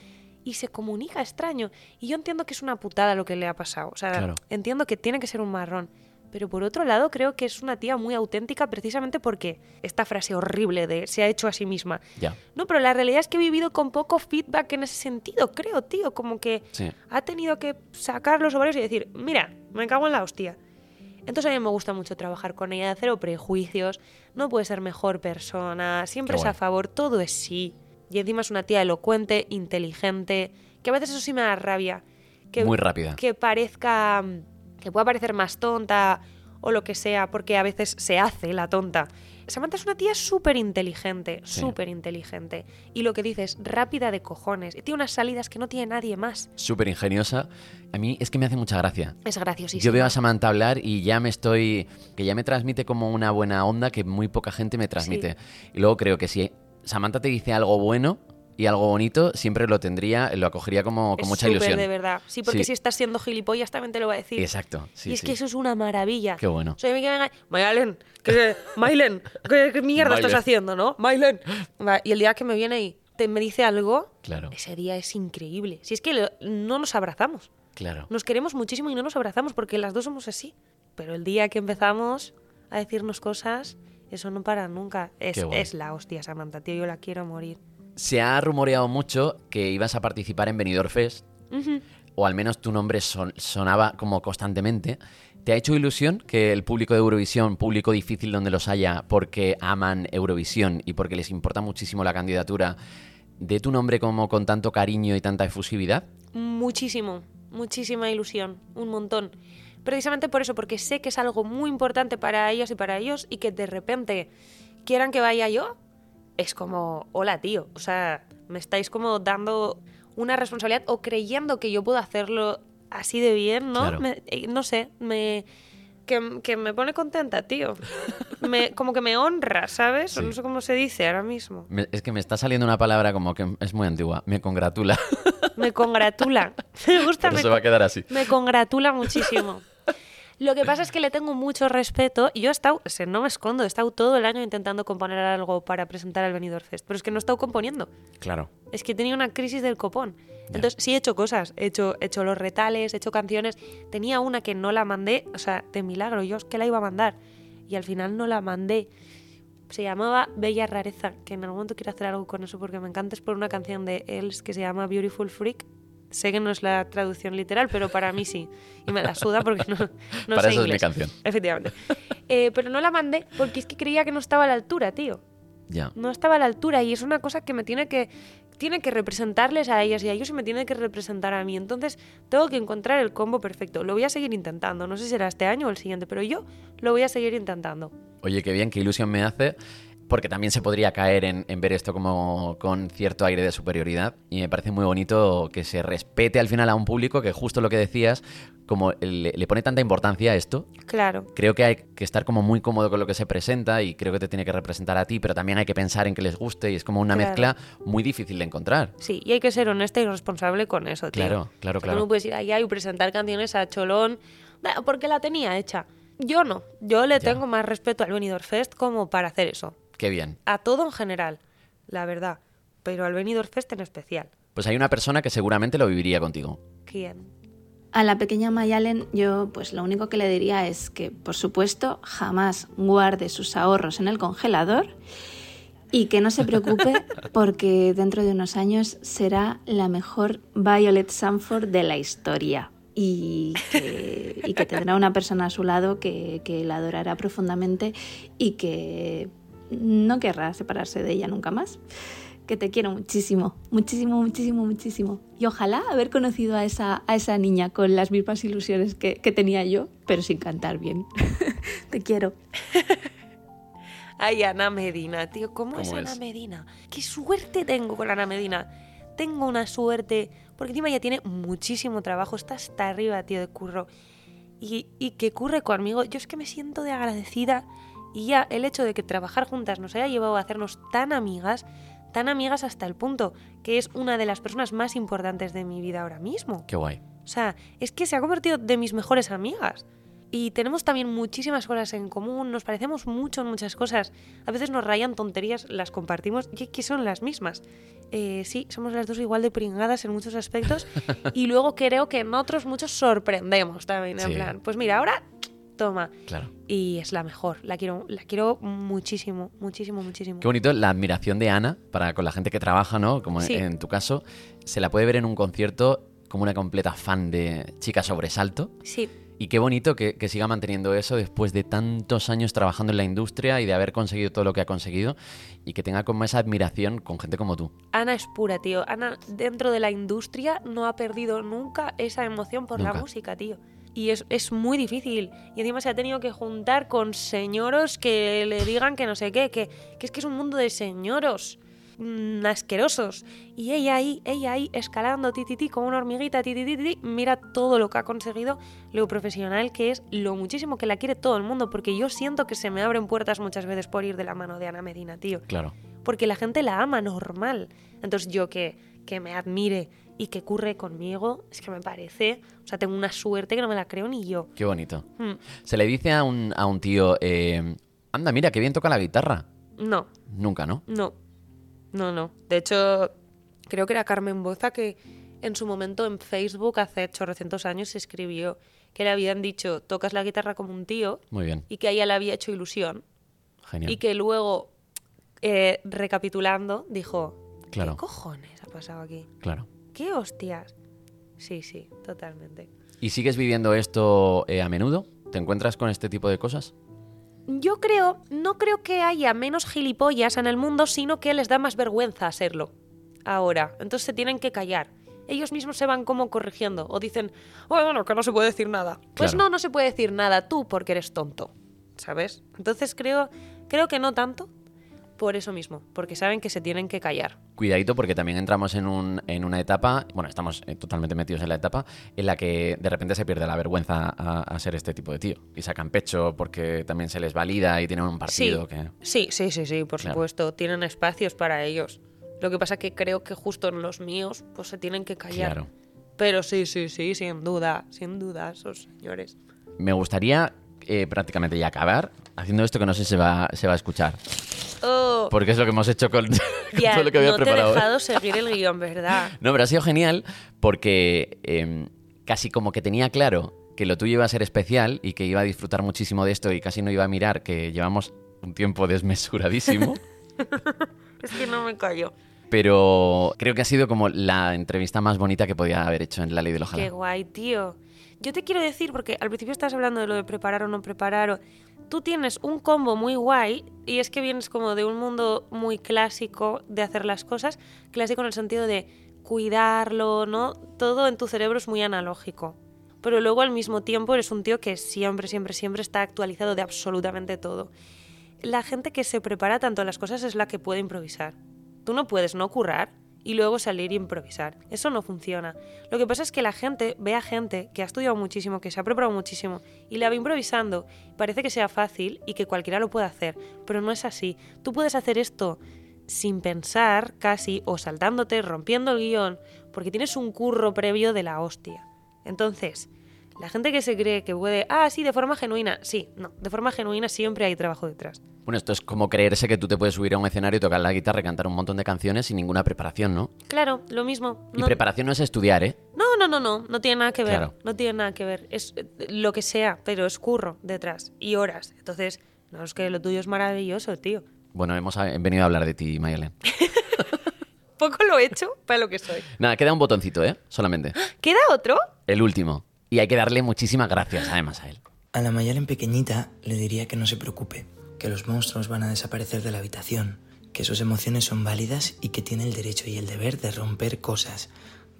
y se comunica extraño. Y yo entiendo que es una putada lo que le ha pasado. O sea, Claro. entiendo que tiene que ser un marrón. Pero por otro lado, creo que es una tía muy auténtica precisamente porque esta frase horrible de se ha hecho a sí misma. Ya. No, pero la realidad es que he vivido con poco feedback en ese sentido, creo, tío. Como que Sí. ha tenido que sacar los ovarios y decir, mira, me cago en la hostia. Entonces a mí me gusta mucho trabajar con ella, cero prejuicios, no puede ser mejor persona, siempre Qué es a favor, todo es sí. Y encima es una tía elocuente, inteligente, que a veces eso sí me da rabia. Que, Muy rápida. Que parezca, que pueda parecer más tonta o lo que sea, porque a veces se hace la tonta. Samantha es una tía súper inteligente, Sí. súper inteligente. Y lo que dices, rápida de cojones. Y tiene unas salidas que no tiene nadie más. Súper ingeniosa. A mí es que me hace mucha gracia. Es graciosísimo. Yo veo a Samantha hablar y ya me estoy. que ya me transmite como una buena onda que muy poca gente me transmite. Y luego creo que si Samantha te dice algo bueno y algo bonito, siempre lo tendría, lo acogería como con es mucha ilusión. de verdad. Sí, porque Sí. si estás siendo gilipollas también te lo va a decir. Exacto. Sí, y es sí. que eso es una maravilla. Qué bueno. Sea, a mí que venga, Mayalen, ¿qué, Mailen, ¿qué, qué mierda Mailen. estás haciendo, no? Mailen. Va, Y el día que me viene y te, me dice algo, Claro, ese día es increíble. Si es que lo- no nos abrazamos. claro. Nos queremos muchísimo y no nos abrazamos porque las dos somos así. Pero el día que empezamos a decirnos cosas, eso no para nunca. Es, es la hostia, Samantha, tío, yo la quiero morir. Se ha rumoreado mucho que ibas a participar en Benidorm Fest, o al menos tu nombre son- sonaba como constantemente. ¿Te ha hecho ilusión que el público de Eurovisión, público difícil donde los haya, porque aman Eurovisión y porque les importa muchísimo la candidatura, dé tu nombre como con tanto cariño y tanta efusividad? Muchísimo, muchísima ilusión, un montón. Precisamente por eso, porque sé que es algo muy importante para ellos y para ellos y que de repente quieran que vaya yo, es como, hola tío, o sea, me estáis como dando una responsabilidad o creyendo que yo puedo hacerlo así de bien, ¿no? Claro. Me- eh, no sé, me... Que, que me pone contenta, tío. Me, como que me honra, ¿sabes? Sí. No sé cómo se dice ahora mismo. Me- es que me está saliendo una palabra como que es muy antigua. Me congratula. Me congratula. Me gusta, Pero me se va a quedar así. Me congratula muchísimo. Lo que pasa es que le tengo mucho respeto. y Yo he estado, o sea, no me escondo, he estado todo el año intentando componer algo para presentar al Benidorm Fest, pero es que no he estado componiendo. Claro. Es que he tenido una crisis del copón. Entonces, sí he hecho cosas. He hecho, he hecho los retales, he hecho canciones. Tenía una que no la mandé, o sea, de milagro. Yo es que la iba a mandar. Y al final no la mandé. Se llamaba Bella Rareza, que en algún momento quiero hacer algo con eso porque me encanta. Es por una canción de Els que se llama Beautiful Freak. Sé que no es la traducción literal, pero para mí sí. Y me la suda porque no, no Para sé eso es mi inglés. canción. Efectivamente. Eh, pero no la mandé porque es que creía que no estaba a la altura, tío Ya. no estaba a la altura y es una cosa que me tiene que tiene que representarles a ellas y a ellos y me tiene que representar a mí. Entonces, tengo que encontrar el combo perfecto. Lo voy a seguir intentando. No sé si será este año o el siguiente, pero yo lo voy a seguir intentando. Oye, qué bien, qué ilusión me hace. Porque también se podría caer en, en ver esto como con cierto aire de superioridad. Y me parece muy bonito que se respete al final a un público que justo lo que decías, como le, le pone tanta importancia a esto, Claro. creo que hay que estar como muy cómodo con lo que se presenta y creo que te tiene que representar a ti, pero también hay que pensar en que les guste y es como una Claro. mezcla muy difícil de encontrar. Sí, y hay que ser honesta y responsable con eso, tío. Claro, claro, tú claro. no puedes ir allá y presentar canciones a Cholón "Bah, porque la tenía hecha. Yo no. Yo le Ya. tengo más respeto al Benidorm Fest como para hacer eso. Qué bien. A todo en general, la verdad. Pero al Benidorm Fest en especial. Pues hay una persona que seguramente lo viviría contigo. ¿Quién? A la pequeña Mayalen yo pues lo único que le diría es que por supuesto jamás guarde sus ahorros en el congelador y que no se preocupe porque dentro de unos años será la mejor Violet Sanford de la historia y que, y que tendrá una persona a su lado que, que la adorará profundamente y que no querrá separarse de ella nunca más. Que te quiero muchísimo, muchísimo, muchísimo, muchísimo. Y ojalá haber conocido a esa, a esa niña con las mismas ilusiones que, que tenía yo, pero sin cantar bien. te quiero. Ay, Ana Medina, tío. ¿Cómo, es ¿Cómo Ana es? Medina? Qué suerte tengo con Ana Medina. Tengo una suerte. Porque encima ya tiene muchísimo trabajo. Está hasta arriba, tío, de curro. Y, y que curre conmigo. Yo es que me siento de agradecida. Y ya el hecho de que trabajar juntas nos haya llevado a hacernos tan amigas, tan amigas hasta el punto que es una de las personas más importantes de mi vida ahora mismo. Qué guay. O sea, es que se ha convertido de mis mejores amigas. Y tenemos también muchísimas cosas en común, nos parecemos mucho en muchas cosas. A veces nos rayan tonterías, las compartimos y que son las mismas. Eh, sí, somos las dos igual de pringadas en muchos aspectos. y luego creo que en otros muchos sorprendemos también. En Sí. plan, pues mira, ahora toma. Claro. Y es la mejor. La quiero, la quiero muchísimo, muchísimo, muchísimo. Qué bonito la admiración de Ana para con la gente que trabaja, ¿no? Como en- Sí. en tu caso, se la puede ver en un concierto como una completa fan de Chica Sobresalto. Sí, Y qué bonito que, que siga manteniendo eso después de tantos años trabajando en la industria y de haber conseguido todo lo que ha conseguido y que tenga como esa admiración con gente como tú. Ana es pura, tío. Ana, dentro de la industria, no ha perdido nunca esa emoción por la Nunca. música, tío. Y es, es muy difícil. Y encima se ha tenido que juntar con señoros que le digan que no sé qué, que, que es que es un mundo de señoros mm, asquerosos. Y ella ahí, ella ahí, escalando, ti, ti, ti, como una hormiguita, ti, ti, ti, ti, mira todo lo que ha conseguido, lo profesional que es, lo muchísimo que la quiere todo el mundo, porque yo siento que se me abren puertas muchas veces por ir de la mano de Ana Medina, tío Claro. porque la gente la ama normal. Entonces yo que, que me admire y que curre conmigo, es que me parece, o sea, tengo una suerte que no me la creo ni yo. Qué bonito. Hmm, Se le dice a un, a un tío, eh, anda, mira, qué bien toca la guitarra. No, Nunca, ¿no? no, no, no. De hecho, creo que era Carmen Boza que en su momento en Facebook hace chorrocientos años escribió que le habían dicho, tocas la guitarra como un tío Muy bien, y que a ella le había hecho ilusión. genial. Y que luego, eh, recapitulando, dijo, Claro. ¿qué cojones ha pasado aquí? Claro. ¿Qué hostias? Sí, sí, totalmente. ¿Y sigues viviendo esto eh, a menudo? ¿Te encuentras con este tipo de cosas? Yo creo, no creo que haya menos gilipollas en el mundo, sino que les da más vergüenza serlo. Ahora, entonces se tienen que callar. Ellos mismos se van como corrigiendo o dicen, bueno, que no se puede decir nada. Pues no, no se puede decir nada tú porque eres tonto, ¿sabes? Entonces creo, creo que no tanto por eso mismo, porque saben que se tienen que callar. Cuidadito porque también entramos en, un- en una etapa, bueno, estamos eh, totalmente metidos en la etapa en la que de repente se pierde la vergüenza a, a ser este tipo de tío. Y sacan pecho porque también se les valida y tienen un partido sí, que... sí, sí, sí, sí, por Claro. supuesto. Tienen espacios para ellos. Lo que pasa que creo que justo en los míos, pues se tienen que callar. Claro. Pero sí, sí, sí, sin duda, sin duda, esos señores. Me gustaría eh, prácticamente ya acabar haciendo esto que no sé si se va, se va a escuchar. Oh, Porque es lo que hemos hecho con, todo lo que había no te he preparado. dejado seguir el guion, ¿verdad? No, pero ha sido genial porque em, casi como que tenía claro que lo tuyo iba a ser especial y que iba a disfrutar muchísimo de esto y casi no iba a mirar que llevamos un tiempo desmesuradísimo. Es que no me callo. pero creo que ha sido como la entrevista más bonita que podía haber hecho en La Ley del Qué Ojalá. guay, tío. Yo te quiero decir, porque al principio estás hablando de lo de preparar o no preparar. o- Tú tienes un combo muy guay y es que vienes como de un mundo muy clásico de hacer las cosas. Clásico en el sentido de cuidarlo, ¿no? Todo en tu cerebro es muy analógico. Pero luego al mismo tiempo eres un tío que siempre, siempre, siempre está actualizado de absolutamente todo. la gente que se prepara tanto a las cosas es la que puede improvisar. Tú no puedes no currar y luego salir e improvisar. Eso no funciona. Lo que pasa es que la gente ve a gente que ha estudiado muchísimo, que se ha preparado muchísimo y la va improvisando. Parece que sea fácil y que cualquiera lo puede hacer, pero no es así. Tú puedes hacer esto sin pensar casi o saltándote, rompiendo el guion, porque tienes un curro previo de la hostia. Entonces, la gente que se cree que puede, ah, sí, de forma genuina, sí, no, de forma genuina siempre hay trabajo detrás. Bueno, esto es como creerse que tú te puedes subir a un escenario y tocar la guitarra y cantar un montón de canciones sin ninguna preparación, ¿no? Claro, lo mismo. Y No- preparación no es estudiar, ¿eh? No, no, no, no, no tiene nada que ver. Claro. No tiene nada que ver. Es eh, lo que sea, pero es curro detrás y horas. Entonces, no es que lo tuyo es maravilloso, tío. Bueno, hemos eh, venido a hablar de ti, Mayalen. Poco lo he hecho para lo que soy. Nada, queda un botoncito, ¿eh? Solamente. ¿Queda otro? El último. Y hay que darle muchísimas gracias, además, a él. A la Mayalen pequeñita le diría que no se preocupe, que los monstruos van a desaparecer de la habitación, que sus emociones son válidas y que tiene el derecho y el deber de romper cosas,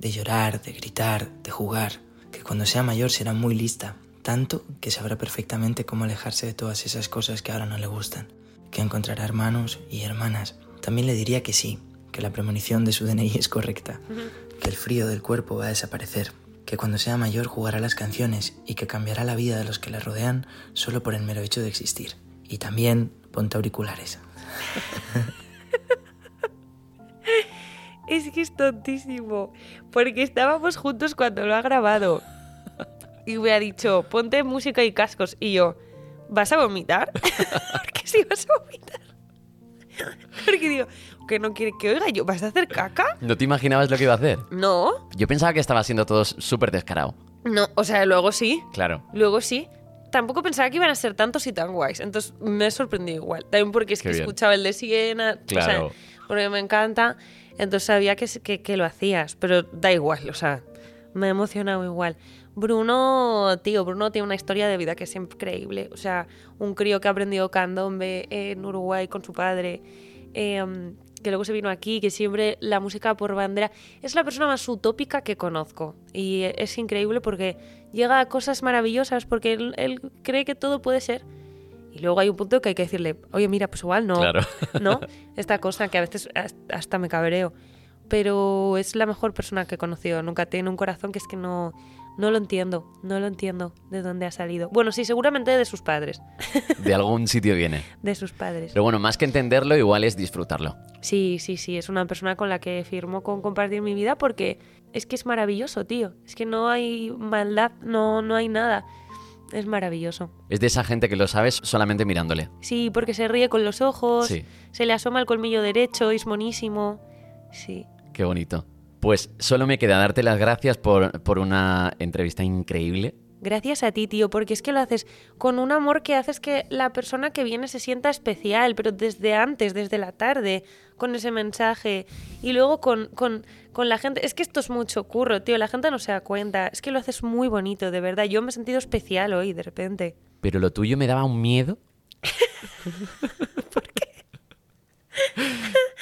de llorar, de gritar, de jugar, que cuando sea mayor será muy lista, tanto que sabrá perfectamente cómo alejarse de todas esas cosas que ahora no le gustan, que encontrará hermanos y hermanas. También le diría que sí, que la premonición de su DNI es correcta, que el frío del cuerpo va a desaparecer, que cuando sea mayor jugará las canciones y que cambiará la vida de los que le rodean solo por el mero hecho de existir. Y también ponte auriculares. Es que es tontísimo. Porque estábamos juntos cuando lo ha grabado. Y me ha dicho, ponte música y cascos. Y yo, ¿vas a vomitar? Porque si vas a vomitar. Porque digo, que no quiere que oiga yo, ¿vas a hacer caca? ¿No te imaginabas lo que iba a hacer? No, Yo pensaba que estaba siendo todo súper descarado. no, o sea, luego sí, Claro. luego sí. Tampoco pensaba que iban a ser tantos y tan guays, entonces me he sorprendido igual. También porque es Qué que bien. escuchaba el de Siena, o sea, Claro. porque me encanta, entonces sabía que, que, que lo hacías, pero da igual, o sea, me ha emocionado igual. Bruno, tío, Bruno tiene una historia de vida que es increíble. O sea, un crío que ha aprendido candombe en Uruguay con su padre, em, que luego se vino aquí, que siempre la música por bandera. Es la persona más utópica que conozco. Y es increíble porque llega a cosas maravillosas porque él, él cree que todo puede ser. Y luego hay un punto que hay que decirle, oye, mira, pues igual no. Claro. ¿no? Esta cosa que a veces has- hasta me cabreo. Pero es la mejor persona que he conocido. Nunca tiene un corazón que es que no, no lo entiendo. No lo entiendo de dónde ha salido. Bueno, sí, seguramente de sus padres. De algún sitio viene. De sus padres. Pero bueno, más que entenderlo, igual es disfrutarlo. Sí, sí, sí. Es una persona con la que firmo con compartir mi vida porque es que es maravilloso, tío. Es que no hay maldad, no, no hay nada. Es maravilloso. Es de esa gente que lo sabes solamente mirándole. Sí, porque se ríe con los ojos, Sí. se le asoma el colmillo derecho, es monísimo. Sí. Qué bonito. Pues solo me queda darte las gracias por, por una entrevista increíble. Gracias a ti, tío, porque es que lo haces con un amor que haces que la persona que viene se sienta especial, pero desde antes, desde la tarde, con ese mensaje. Y luego con, con, con la gente. Es que esto es mucho curro, tío. La gente no se da cuenta. Es que lo haces muy bonito, de verdad. Yo me he sentido especial hoy, de repente. Pero lo tuyo me daba un miedo.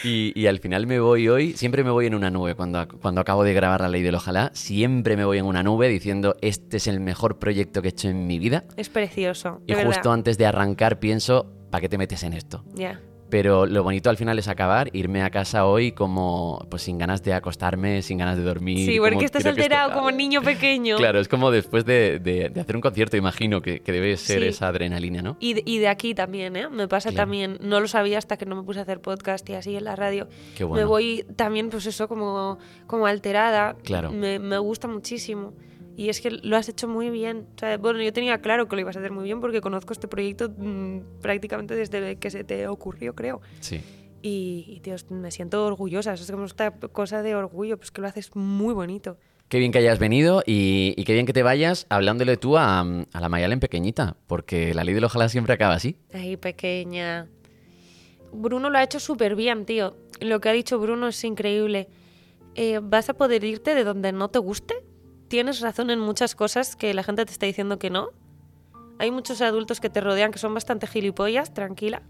Y, y al final me voy hoy, siempre me voy en una nube. Cuando, cuando acabo de grabar La Ley del Ojalá, siempre me voy en una nube diciendo, este es el mejor proyecto que he hecho en mi vida. Es precioso. Y justo verdad. antes de arrancar pienso, ¿para qué te metes en esto? Ya. Pero lo bonito al final es acabar, irme a casa hoy como, pues sin ganas de acostarme, sin ganas de dormir. Sí, porque estás alterado como niño pequeño. Claro, es como después de, de- de hacer un concierto, imagino que, que debe ser Sí. esa adrenalina, ¿no? Y de, y de aquí también, ¿eh? Me pasa Claro. también, no lo sabía hasta que no me puse a hacer podcast y así en la radio. Qué bueno. Me voy también, pues eso, como, como alterada. Claro. Me, me gusta muchísimo. Y es que lo has hecho muy bien. O sea, bueno, yo tenía claro que lo ibas a hacer muy bien porque conozco este proyecto mm, prácticamente desde que se te ocurrió, creo. Sí. Y, y, tío, me siento orgullosa. Es como esta cosa de orgullo, pues que lo haces muy bonito. Qué bien que hayas venido y, y qué bien que te vayas hablándole tú a, a la Mayalen pequeñita, porque la ley del ojalá siempre acaba así. Ahí, pequeña. Bruno lo ha hecho súper bien, tío. Lo que ha dicho Bruno es increíble. Eh, ¿Vas a poder irte de donde no te guste? Tienes razón en muchas cosas que la gente te está diciendo que no. Hay muchos adultos que te rodean que son bastante gilipollas, tranquila.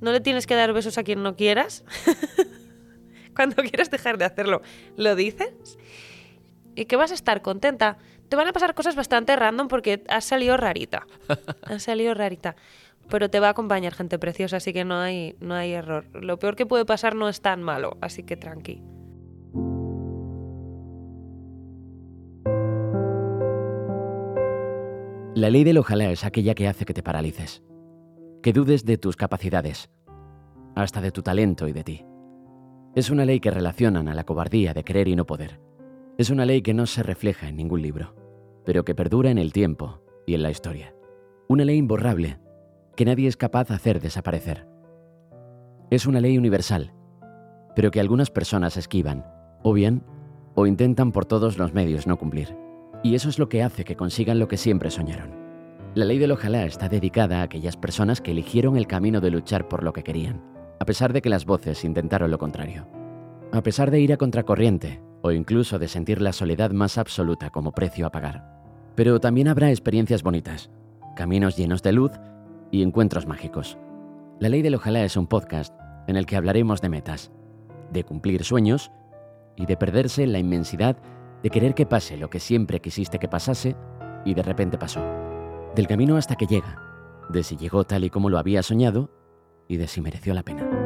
No le tienes que dar besos a quien no quieras. Cuando quieras dejar de hacerlo, lo dices. Y que vas a estar contenta. Te van a pasar cosas bastante random porque has salido rarita. Has salido rarita. pero te va a acompañar gente preciosa, así que no hay, no hay error. Lo peor que puede pasar no es tan malo, así que tranqui. La ley del ojalá es aquella que hace que te paralices, que dudes de tus capacidades, hasta de tu talento y de ti. Es una ley que relacionan a la cobardía de querer y no poder. Es una ley que no se refleja en ningún libro, pero que perdura en el tiempo y en la historia. Una ley imborrable que nadie es capaz de hacer desaparecer. Es una ley universal, pero que algunas personas esquivan, o bien, o intentan por todos los medios no cumplir. Y eso es lo que hace que consigan lo que siempre soñaron. La ley del ojalá está dedicada a aquellas personas que eligieron el camino de luchar por lo que querían, a pesar de que las voces intentaron lo contrario. A pesar de ir a contracorriente, o incluso de sentir la soledad más absoluta como precio a pagar. Pero también habrá experiencias bonitas, caminos llenos de luz y encuentros mágicos. La ley del ojalá es un podcast en el que hablaremos de metas, de cumplir sueños y de perderse en la inmensidad de querer que pase lo que siempre quisiste que pasase y de repente pasó. Del camino hasta que llega, de si llegó tal y como lo había soñado y de si mereció la pena.